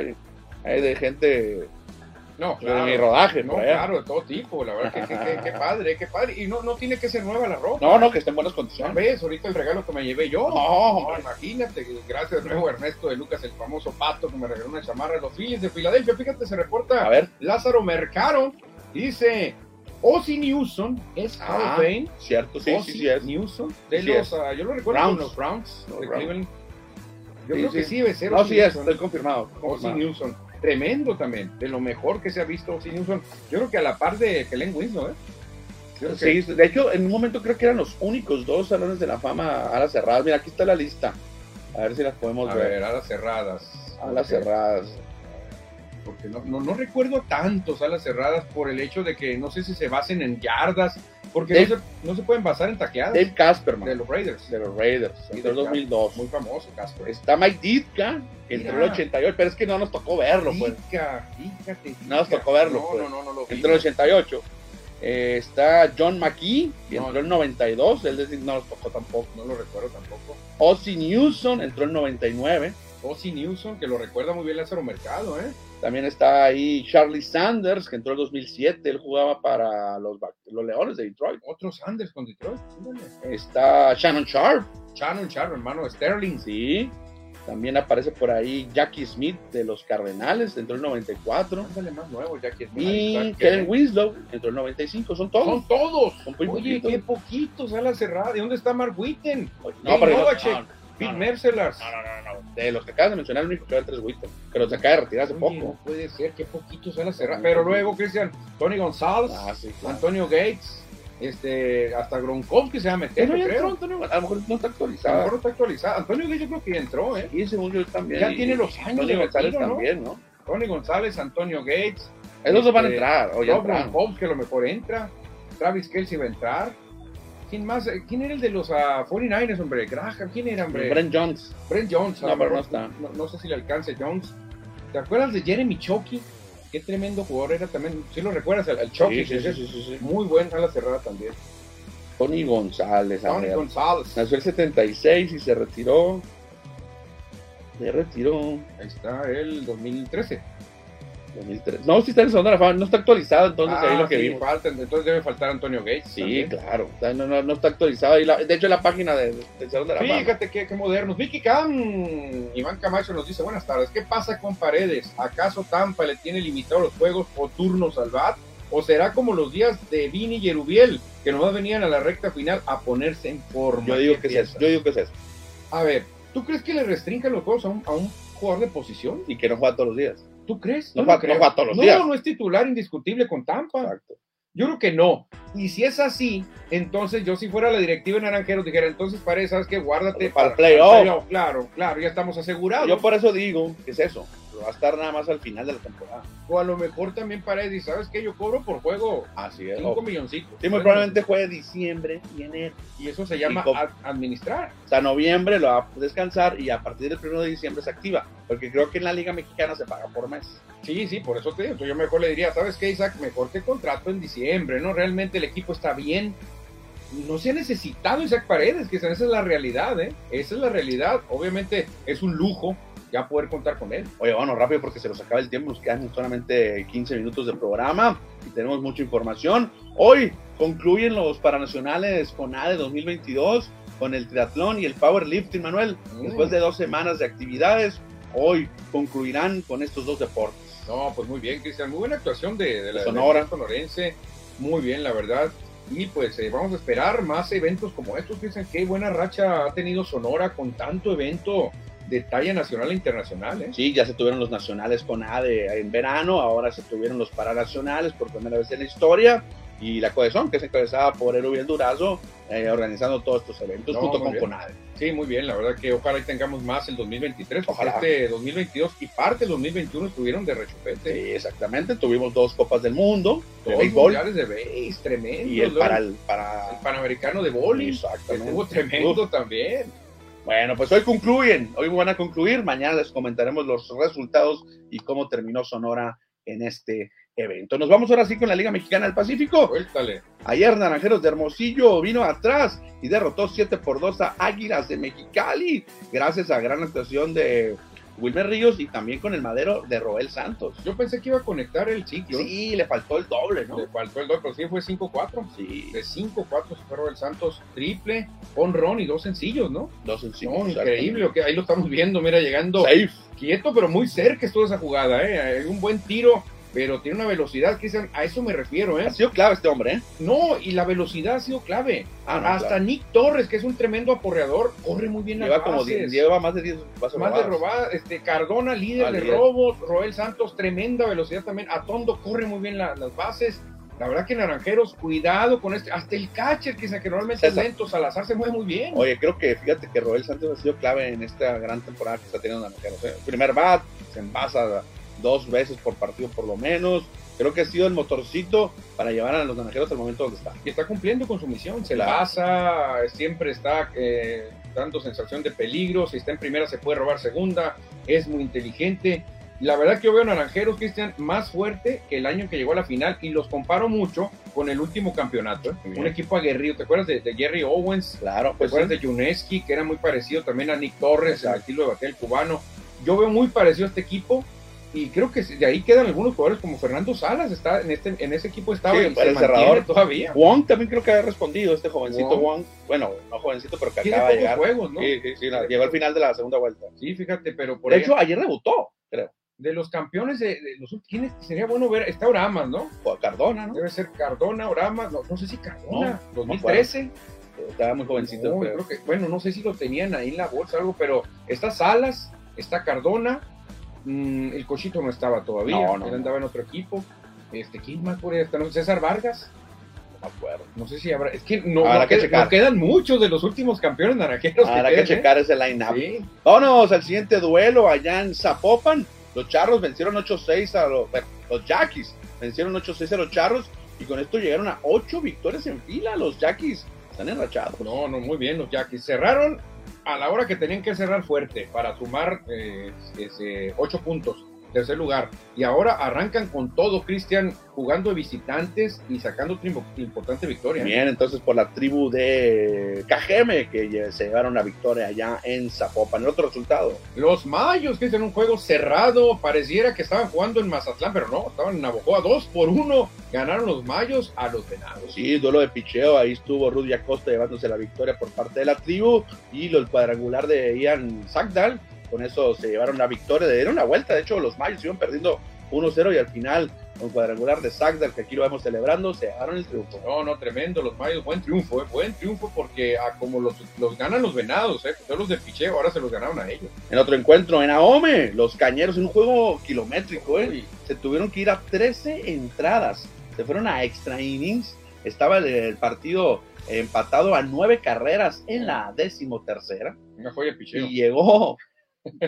hay de gente no, claro. mi rodaje, no, claro, de todo tipo, la verdad, que, que, padre, qué padre. Y no, no tiene que ser nueva la ropa. No, no, que esté en buenas condiciones. ¿Ves? Ahorita el regalo que me llevé yo. No, imagínate, gracias de nuevo Ernesto de Lucas, el famoso pato que me regaló una chamarra de los Phillies de Filadelfia. Fíjate, se reporta. A ver. Lázaro Mercado dice. Ozzy Newsom es Hall ah, Cierto, sí, sí, sí es. Newsom de los, uh, yo lo recuerdo Browns. los Browns de Cleveland. Yo creo que sí debe ser. No, sí es, estoy confirmado. Ozzy Newsom tremendo también, de lo mejor que se ha visto Newsom. Yo creo que a la par de Helen Winslow, ¿eh? Sí, de hecho, en un momento creo que eran los únicos dos salones de la fama a las cerradas. Mira, aquí está la lista. A ver si las podemos a ver. A las cerradas. A las cerradas. Porque no, no, no recuerdo tantos alas cerradas por el hecho de que no sé si se basen en yardas Porque Dave- no, se, no se pueden basar en tacleadas Dave Casper, man, de los Raiders. de los Raiders, Sí, entró en de 2002. Muy famoso, Casper. Está Mike Ditka, que entró en el Mira. 88, pero es que no nos tocó verlo, pues. Dica, fíjate. No nos tocó verlo, No, pues. no, no, no lo vi. Entró en el 88. Eh, está John McKee, que No. entró en el 92, él es- no nos tocó tampoco. No lo recuerdo tampoco. Ozzy Newson entró en el 99. Ozzy Newson, que lo recuerda muy bien Lázaro Mercado, ¿eh? También está ahí Charlie Sanders, que entró en el 2007. Él jugaba para los, los Leones de Detroit. Otro Sanders con Detroit. Está Shannon Sharp, Shannon Sharp, hermano de Sterling. sí. También aparece por ahí Jackie Smith de los Cardenales, entró en el 94. Ándale más nuevo, Jackie Smith. Y Kellen Winslow entró en el 95. Son todos. Son todos. Son muy Oye, poquitos. qué poquitos a la cerrada. ¿De dónde está Mark Witten? No, pero no, No, no. Mercelars. No, no, no, no. De los que acabas de mencionar, el único que va tres Witten. Pero se acaba de retirar hace poco. no puede ser, qué poquitos a la cerrada. Pero luego, Cristian, Tony González, Ah. Antonio Gates, este, hasta Gronkowski se va a meter, ya creo. entró, Antonio, a lo mejor no está A lo mejor no está actualizado. Antonio Gates yo creo que entró, ¿eh? Y según yo también. Ya tiene los años Tony González ¿no? también, ¿no? Tony González, Antonio Gates, Esos dos van a Este, entrar, o ya. Gronkowski que a lo mejor entra, Travis Kelsey va a entrar. ¿Quién más? Eh, ¿Quién era el de los ah, 49ers, hombre? Graham, ¿quién era, hombre? Brent Jones. Brent Jones. No, pero no está. No, no sé si le alcance Jones. ¿Te acuerdas de Jeremy Chucky? Qué tremendo jugador era también. ¿Sí lo recuerdas? El Chucky. Sí, sí, sí. Muy buen a la cerrada también. Tony González. Tony. González. Nació el 76 y se retiró. Se retiró Ahí está el 2013. 2003. No, sí está en Sonora Fama, no está actualizado, entonces ahí Ah, lo que sí, vimos. falta, entonces debe faltar Antonio Gates. Sí, también. claro. No, no, no está actualizado. Y la- de hecho, la página de, del Salón de la Fama. Fíjate qué, qué modernos. Vicky Cam, Iván Camacho nos dice, buenas tardes, ¿qué pasa con Paredes? ¿Acaso Tampa le tiene limitados los juegos o turnos al bat? ¿O será como los días de Vini y Erubiel, que nomás venían a la recta final a ponerse en forma? Yo digo ¿Qué que es eso. Yo digo que es eso. A ver, ¿tú crees que le restrinjan los juegos a un, a un jugador de posición? Y que no juega todos los días. ¿Tú crees? No Yo juega- creo. no juega todos los No, días. no es titular indiscutible con Tampa. Exacto. Yo creo que no. Y si es así, entonces yo si fuera la directiva de Naranjeros dijera, entonces Paredes, ¿sabes qué? Guárdate Para el playoff. Claro, claro, ya estamos asegurados. Yo por eso digo que es eso. Va a estar nada más al final de la temporada. O a lo mejor también Paredes, y ¿sabes qué? Yo cobro por juego Así es. 5 milloncitos. Sí, muy probablemente juegue diciembre y enero. Y eso se llama administrar. O sea, noviembre lo va a descansar y a partir del 1 de diciembre se activa. Porque creo que en la Liga Mexicana se paga por mes. Sí, sí, por eso te digo. Yo mejor le diría, ¿sabes qué, Isaac? Mejor te contrato en diciembre, ¿no? Realmente el equipo está bien. No se ha necesitado Isaac Paredes, que esa es la realidad, ¿eh? Esa es la realidad. Obviamente es un lujo ya poder contar con él. Oye, bueno, rápido porque se nos acaba el tiempo, nos quedan solamente 15 minutos de programa y tenemos mucha información. Hoy concluyen los Paranacionales con ADE 2022 con el triatlón y el powerlifting, Manuel. Después de dos semanas de actividades, hoy concluirán con estos dos deportes. No, pues muy bien, Cristian. Muy buena actuación de, de la Sonora. de sonorense. Muy bien, la verdad. Y pues eh, vamos a esperar más eventos como estos. Cristian, qué buena racha ha tenido Sonora con tanto evento de talla nacional e internacional. ¿eh? Sí, ya se tuvieron los nacionales con ADE en verano, ahora se tuvieron los paranacionales por primera vez en la historia y la Codezón, que es encabezada por Erubiel Durazo, eh, organizando todos estos eventos No, junto con. CONADE. Sí, muy bien. La verdad que ojalá y tengamos más el 2023. Porque Ojalá. este 2022 y parte del 2021 estuvieron de rechupete. Sí, exactamente, tuvimos dos Copas del Mundo de Dos béisbol mundiales de béis, tremendo. y el para el para el Panamericano de. Exactamente. Estuvo tremendo Uf. también. Bueno, pues hoy concluyen, hoy van a concluir, mañana les comentaremos los resultados y cómo terminó Sonora en este evento. Nos vamos ahora sí con la Liga Mexicana del Pacífico. Suéltale. Ayer Naranjeros de Hermosillo vino atrás y derrotó 7 por 2 a Águilas de Mexicali, gracias a gran actuación de Wilmer Ríos y también con el madero de Roel Santos. Yo pensé que iba a conectar el ciclo. Sí, le faltó el doble, ¿no? Le faltó el 2, pero sí fue 5-4. Sí, De 5-4 se fue el Santos triple, con Ron y dos sencillos, ¿no? dos No, sencillos. increíble, ok, ahí lo estamos viendo, mira, llegando Safe. quieto, pero muy cerca estuvo esa jugada, ¿eh? Un buen tiro, pero tiene una velocidad, Cristian, a eso me refiero, ¿eh? Ha sido clave este hombre, ¿eh? No, y la velocidad ha sido clave. Ah, no, Hasta claro. Nick Torres, que es un tremendo aporreador, corre muy bien las Lleva como bases. 10, lleva más de 10 bases Más de robadas. este, Cardona, líder Ah, de líder. robos, Roel Santos, tremenda velocidad también, Atondo corre muy bien la- las bases, la verdad que Naranjeros, cuidado con este, hasta el catcher, que, que normalmente es César. lento, Salazar se mueve muy bien. Oye, creo que fíjate que Roel Santos ha sido clave en esta gran temporada que está teniendo Naranjeros. ¿eh? Primer bat, se envasa dos veces por partido por lo menos. Creo que ha sido el motorcito para llevar a los naranjeros al momento donde está. Y está cumpliendo con su misión, se la pasa, siempre está eh, dando sensación de peligro, si está en primera se puede robar segunda, es muy inteligente. La verdad que yo veo a Naranjeros, Cristian, más fuerte que el año que llegó a la final y los comparo mucho con el último campeonato. ¿eh? Un equipo aguerrido, ¿te acuerdas de, de Jerry Owens? Claro, ¿Te pues acuerdas sí. de Yuneski, que era muy parecido también a Nick Torres, Exacto. estilo de bater cubano? Yo veo muy parecido a este equipo y creo que de ahí quedan algunos jugadores como Fernando Salas, está en, este, en ese equipo estaba Sí, y para se el cerrador. todavía. Wong también creo que ha respondido, este jovencito Wong. Wong. Bueno, no jovencito, pero que acaba de llegar. juegos, ¿no? Sí, sí, sí, llegó al final de la segunda vuelta. Sí, fíjate, pero por De ahí, hecho, ayer debutó, creo. de los campeones de, de los últimos, ¿quiénes? sería bueno ver, está Oramas, ¿no? O Cardona, ¿no? Debe ser Cardona, Oramas, no, no sé si Cardona, No, no 2013. Estaba muy jovencito. Yo creo. que, bueno, no sé si lo tenían ahí en la bolsa o algo, pero está Salas, está Cardona, mm, el Cochito no estaba todavía, No, no, él andaba en otro equipo. Este, ¿quién más podría estar? César Vargas, No me acuerdo. no sé si habrá, es que no, Habrá no que qued- checar. no quedan muchos de los últimos campeones naranjeros Habrá que ¿eh? checar ese line-up. Sí, Vámonos al siguiente duelo allá en Zapopan. Los Charros vencieron 8-6 a los, los Yaquis. Vencieron 8-6 a los Charros y con esto llegaron a 8 victorias en fila. Los Yaquis están enrachados. No, no, muy bien los Yaquis. Cerraron a la hora que tenían que cerrar fuerte para sumar eh, ese, ocho puntos, tercer lugar. Y ahora arrancan con todo, Cristian, jugando de visitantes y sacando importante victoria. Bien, entonces por la tribu de Cajeme que se llevaron la victoria allá en Zapopan. El otro resultado. Los Mayos, que en un juego cerrado, pareciera que estaban jugando en Mazatlán, pero no, estaban en Navojoa, dos por uno. Ganaron los Mayos a los Venados. Sí, duelo de picheo. Ahí estuvo Rudy Acosta llevándose la victoria por parte de la tribu. Y el cuadrangular de Ian Sagdal. Con eso se llevaron la victoria. Le dieron la vuelta. De hecho, los Mayos iban perdiendo 1-0 y al final, con cuadrangular de Sagdal, que aquí lo vemos celebrando, se llevaron el triunfo. No, no, tremendo, los Mayos, buen triunfo, eh, buen triunfo porque a como los, los ganan los Venados, eh, son los de picheo, ahora se los ganaron a ellos. En otro encuentro en Ahome, los cañeros en un juego kilométrico, ¿eh? se tuvieron que ir a 13 entradas. Se fueron a extra innings. Estaba el, el partido empatado a nueve carreras en la decimotercera. Una joya de picheo. Y llegó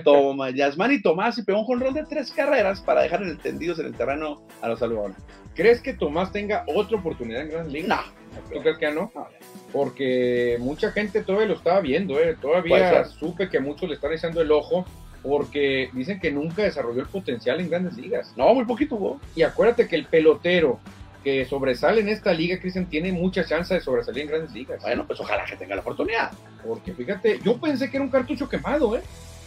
Toma, Yasmani Tomás y pegó un jonrón de tres carreras para dejar entendidos en el terreno a los algodones. ¿Crees que Tomás tenga otra oportunidad en Grandes Ligas? No, ¿Tú crees que no? No. Porque mucha gente todavía lo estaba viendo, ¿eh? Todavía supe que muchos le están echando el ojo porque dicen que nunca desarrolló el potencial en Grandes Ligas. no, muy poquito jugó. Y acuérdate que el pelotero que sobresale en esta liga, Cristian, tiene mucha chance de sobresalir en Grandes Ligas. Bueno, pues ojalá que tenga la oportunidad. Porque fíjate, yo pensé que era un cartucho quemado, ¿eh?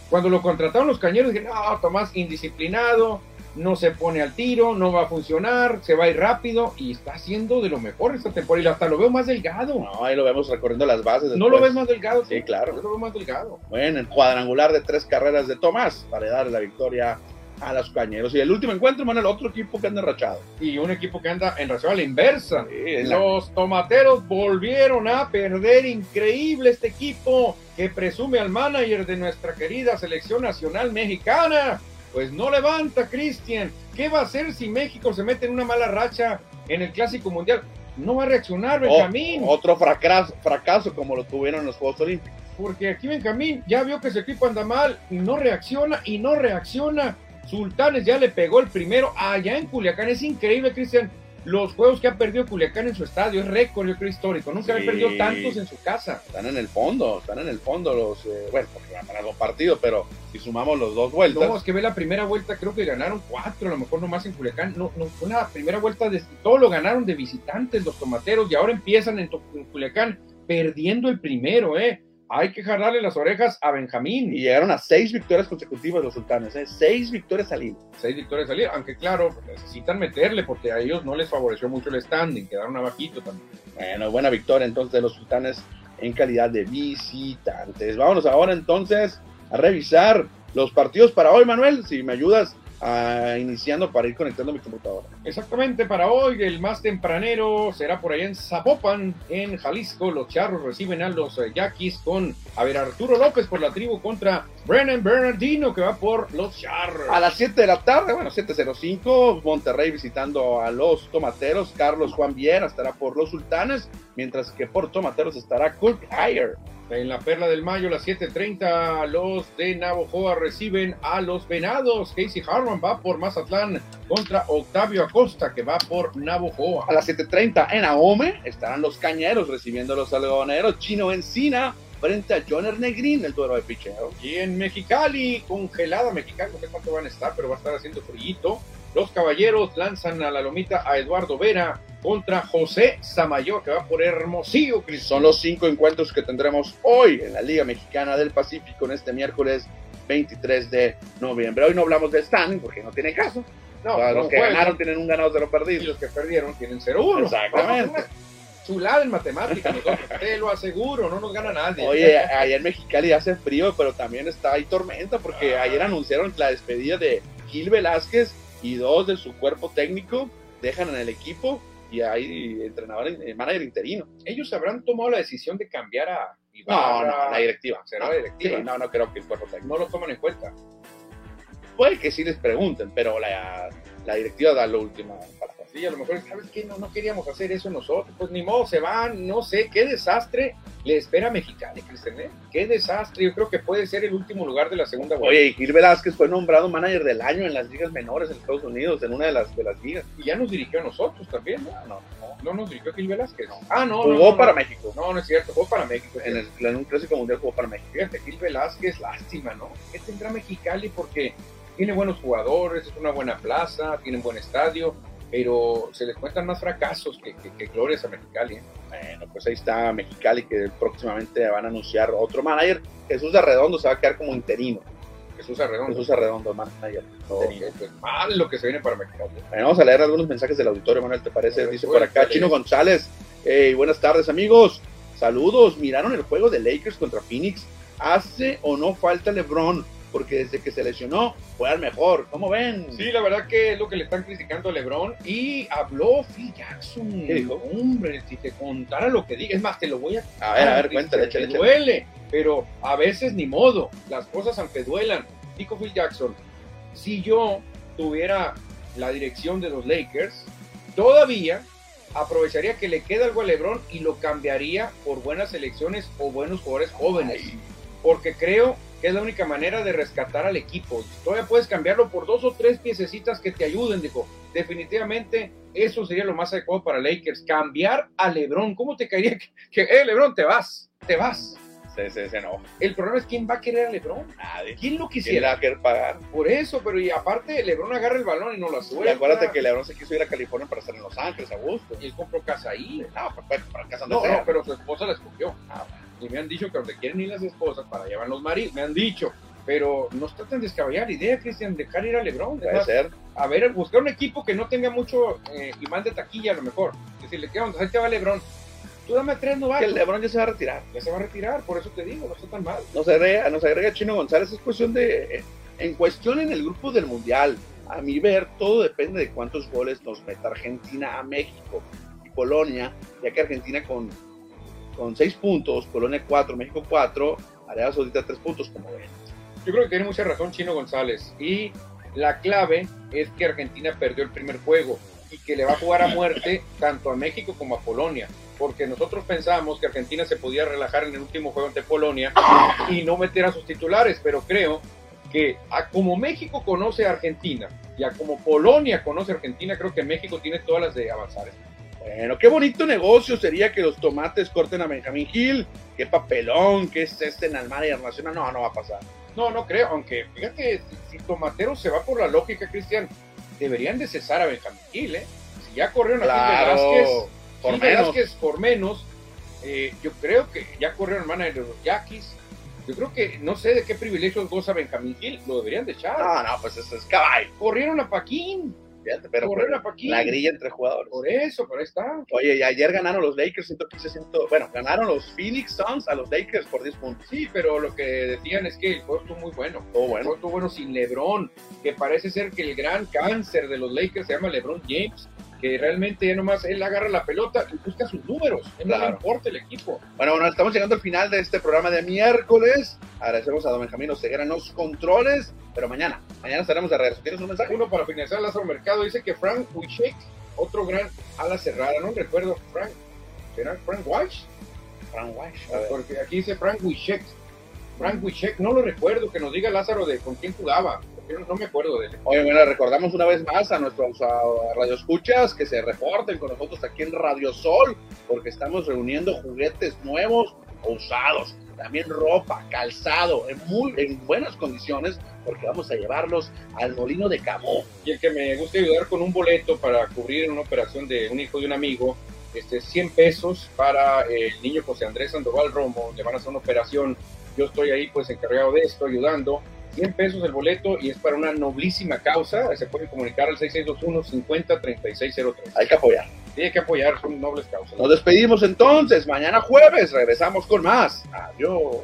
Cuando lo contrataron los cañeros, dije, no, Tomás, indisciplinado, no se pone al tiro, no va a funcionar, se va a ir rápido, y está haciendo de lo mejor esta temporada, y hasta lo veo más delgado. No, No, ahí lo vemos recorriendo las bases. lo después. ves más delgado. Sí, claro. Yo lo veo más delgado. Bueno, el cuadrangular de tres carreras de Tomás para darle la victoria a los cañeros. Y el último encuentro, bueno, el otro equipo que anda rachado. Y un equipo que anda en relación a la inversa. Sí, en la- Los tomateros volvieron a perder. Increíble este equipo que presume al manager de nuestra querida selección nacional mexicana. Pues no levanta, Cristian. ¿Qué va a hacer si México se mete en una mala racha en el Clásico Mundial? No va a reaccionar, O- Benjamín. otro fracaso, fracaso como lo tuvieron en los Juegos Olímpicos. Porque aquí Benjamín ya vio que su equipo anda mal y no reacciona y no reacciona. Sultanes ya le pegó el primero allá en Culiacán. Es increíble, Cristian. Los juegos que ha perdido Culiacán en su estadio es récord, yo creo, histórico. Nunca había Sí. perdido tantos en su casa. Están en el fondo, están en el fondo los, eh, bueno, porque van para dos partidos, pero si sumamos los dos vueltas, No, es que ve la primera vuelta, creo que ganaron cuatro, a lo mejor nomás en Culiacán. No, no, fue una primera vuelta de todo lo ganaron de visitantes los tomateros y ahora empiezan en, en Culiacán perdiendo el primero, ¿eh? Hay que jalarle las orejas a Benjamín. y llegaron a seis victorias consecutivas los sultanes, ¿eh? seis victorias al hilo. seis victorias salir, aunque claro, necesitan meterle porque a ellos no les favoreció mucho el standing, quedaron abajito también. Bueno, buena victoria entonces de los sultanes en calidad de visitantes. Vámonos ahora entonces a revisar los partidos para hoy, Manuel, si me ayudas iniciando para ir conectando mi computadora. Exactamente, para hoy el más tempranero será por allá en Zapopan, en Jalisco. Los charros reciben a los eh, yaquis con, a ver, Arturo López por la tribu contra Brennan Bernardino que va por los charros. A las 7 de la tarde, bueno, 7.05, Monterrey visitando a los tomateros. Carlos Juan Viera estará por los sultanes, mientras que por tomateros estará Kurt Heyer. En la Perla del Mayo, a las 7:30, los de Navojoa reciben a los Venados. Casey Harman va por Mazatlán contra Octavio Acosta, que va por Navojoa. A las 7:30 en Ahome estarán los Cañeros recibiendo a los algodoneros. Chino Encina frente a Joner Negrín, el duelo de picheo. Y en Mexicali, congelada Mexicali, no sé cuánto van a estar, pero va a estar haciendo frío. Los caballeros lanzan a la lomita a Eduardo Vera contra José Samayor, que va por Hermosillo. Son los cinco encuentros que tendremos hoy en la Liga Mexicana del Pacífico en este miércoles 23 de noviembre. Hoy no hablamos de standing porque no tiene caso. No, los que ganaron tienen un ganado, cero perdido. Y los que perdieron tienen 0-1. Exactamente. Chulada en matemáticas, nosotros, te lo aseguro, no nos gana nadie. Oye, ayer en Mexicali hace frío, pero también está ahí tormenta, porque ayer anunciaron la despedida de Gil Velázquez y dos de su cuerpo técnico dejan en el equipo y hay entrenador, eh, manager interino. Ellos habrán tomado la decisión de cambiar a Ibarra. No, no, la directiva. ¿Será la directiva? no, no creo que el cuerpo técnico. No lo toman en cuenta. Puede que sí les pregunten, pero la, la directiva da lo último Sí, a lo mejor, ¿sabes qué? No, no queríamos hacer eso nosotros. Pues ni modo, se van, no sé, qué desastre le espera a Mexicali, Cristian. ¿eh? Qué desastre. Yo creo que puede ser el último lugar de la segunda vuelta. Oye, y Gil Velázquez fue nombrado manager del año en las ligas menores en Estados Unidos, en una de las, de las ligas. Y ya nos dirigió a nosotros también, ¿no? No, no, no nos dirigió Gil Velázquez. Ah, no. Jugó para México. No, no es cierto, jugó para México. En, el, en un clásico mundial jugó para México. Fíjate, Gil Velázquez, lástima, ¿no? ¿Qué tendrá Mexicali? Porque tiene buenos jugadores, es una buena plaza, tiene un buen estadio pero se les cuentan más fracasos que, que, glorias a Mexicali. ¿eh? Bueno, pues ahí está Mexicali, que próximamente van a anunciar otro manager. Jesús Arredondo se va a quedar como interino. Jesús Arredondo. Jesús Arredondo, manager. Okay, pues mal lo que se viene para Mexicali. vamos a leer algunos mensajes del auditorio, Manuel, ¿te parece? Dice por acá Chino González. Hey, buenas tardes, amigos. Saludos. ¿Miraron el juego de Lakers contra Phoenix? ¿Hace o no falta LeBron? Porque desde que se lesionó fue al mejor. ¿Cómo ven? Sí, la verdad que es lo que le están criticando a LeBron. Y habló Phil Jackson. ¿Qué dijo? Hombre, si te contara lo que diga, es más, te lo voy a. A ver, a ver, cuéntale, échale, duele, pero a veces ni modo. Las cosas aunque duelan. Dijo Phil Jackson: si yo tuviera la dirección de los Lakers, todavía aprovecharía que le queda algo a LeBron y lo cambiaría por buenas elecciones o buenos jugadores jóvenes. Porque creo es la única manera de rescatar al equipo. Todavía puedes cambiarlo por dos o tres piececitas que te ayuden, dijo. Definitivamente eso sería lo más adecuado para Lakers. Cambiar a LeBron. ¿Cómo te caería que, eh, LeBron, te vas, te vas? Sí, sí, sí, no. El problema es quién va a querer a LeBron. Nadie. ¿Quién lo quisiera? ¿Quién querer pagar? Por eso, pero y aparte, LeBron agarra el balón y no lo suelta. Y acuérdate que LeBron se quiso ir a California para estar en Los Ángeles a gusto. Y él compró casa ahí. No, para, para casa no, no, pero su esposa la escogió. Ah, y me han dicho que donde quieren ir las esposas para llevar los maridos, me han dicho, pero no está tan descabellada la idea, Cristian, dejar ir a Lebron. Puede ser. A ver, buscar un equipo que no tenga mucho eh, imán de taquilla a lo mejor. Decirle, ¿qué onda? Ahí te va Lebron. Tú dame tres, no va. Que el Lebron ya se va a retirar. Ya se va a retirar, por eso te digo, no está tan mal. Nos agrega, nos agrega Chino González, es cuestión de. En cuestión en el grupo del Mundial, a mi ver, todo depende de cuántos goles nos meta Argentina a México y Polonia, ya que Argentina con con seis puntos, Polonia cuatro, México cuatro, Arabia Saudita tres puntos, como ven. Yo creo que tiene mucha razón Chino González. Y la clave es que Argentina perdió el primer juego y que le va a jugar a muerte tanto a México como a Polonia. Porque nosotros pensábamos que Argentina se podía relajar en el último juego ante Polonia y no meter a sus titulares, pero creo que a como México conoce a Argentina y a como Polonia conoce a Argentina, creo que México tiene todas las de avanzar. Bueno, qué bonito negocio sería que los tomates corten a Benjamín Gil. Qué papelón, que es este en Almada Nacional. No, no va a pasar. No, no creo, aunque fíjate, si, Tomatero se va por la lógica, Cristian, deberían de cesar a Benjamín Gil, ¿eh? Si ya corrieron a claro, Velázquez, por menos. por menos, eh, yo creo que ya corrieron manager de los Yaquis. Yo creo que no sé de qué privilegios goza Benjamín Gil, lo deberían de echar. No, no, pues eso es caballo. Corrieron a Paquín pero la grilla entre jugadores. Por eso, por ahí está. Oye, y ayer ganaron los Lakers 115, 100, bueno, ganaron los Phoenix Suns a los Lakers por 10 puntos. Sí, pero lo que decían es que el juego estuvo muy bueno. Estuvo bueno. estuvo bueno sin LeBron, que parece ser que el gran cáncer de los Lakers se llama LeBron James que realmente ya nomás él agarra la pelota y busca sus números, no le importa el equipo. Bueno, bueno, estamos llegando al final de este programa de miércoles. Agradecemos a Don Benjamín Oseguera en los controles, pero mañana, mañana estaremos de regreso. ¿Tienes un mensaje? Uno para finalizar Lázaro Mercado, dice que Frank Wichek, otro gran ala cerrada, no recuerdo, Frank, ¿era Frank Walsh? Frank Weiss. Porque aquí dice Frank Wischek. Frank Wischek, no lo recuerdo, que nos diga Lázaro de con quién jugaba. Yo no me acuerdo de él. Oye, bueno, recordamos una vez más a nuestros radioescuchas que se reporten con nosotros aquí en Radio Sol, porque estamos reuniendo juguetes nuevos o usados, también ropa, calzado, en muy en buenas condiciones, porque vamos a llevarlos al molino de Cabo. Y el que me gusta ayudar con un boleto para cubrir una operación de un hijo de un amigo, este, 100 pesos para el niño José Andrés Sandoval Romo, le van a hacer una operación, yo estoy ahí pues encargado de esto, ayudando, 100 pesos el boleto y es para una noblísima causa. Se puede comunicar al 6621-503603. Hay que apoyar. Sí, hay que apoyar, son nobles causas. Nos despedimos entonces. Mañana jueves regresamos con más. Adiós.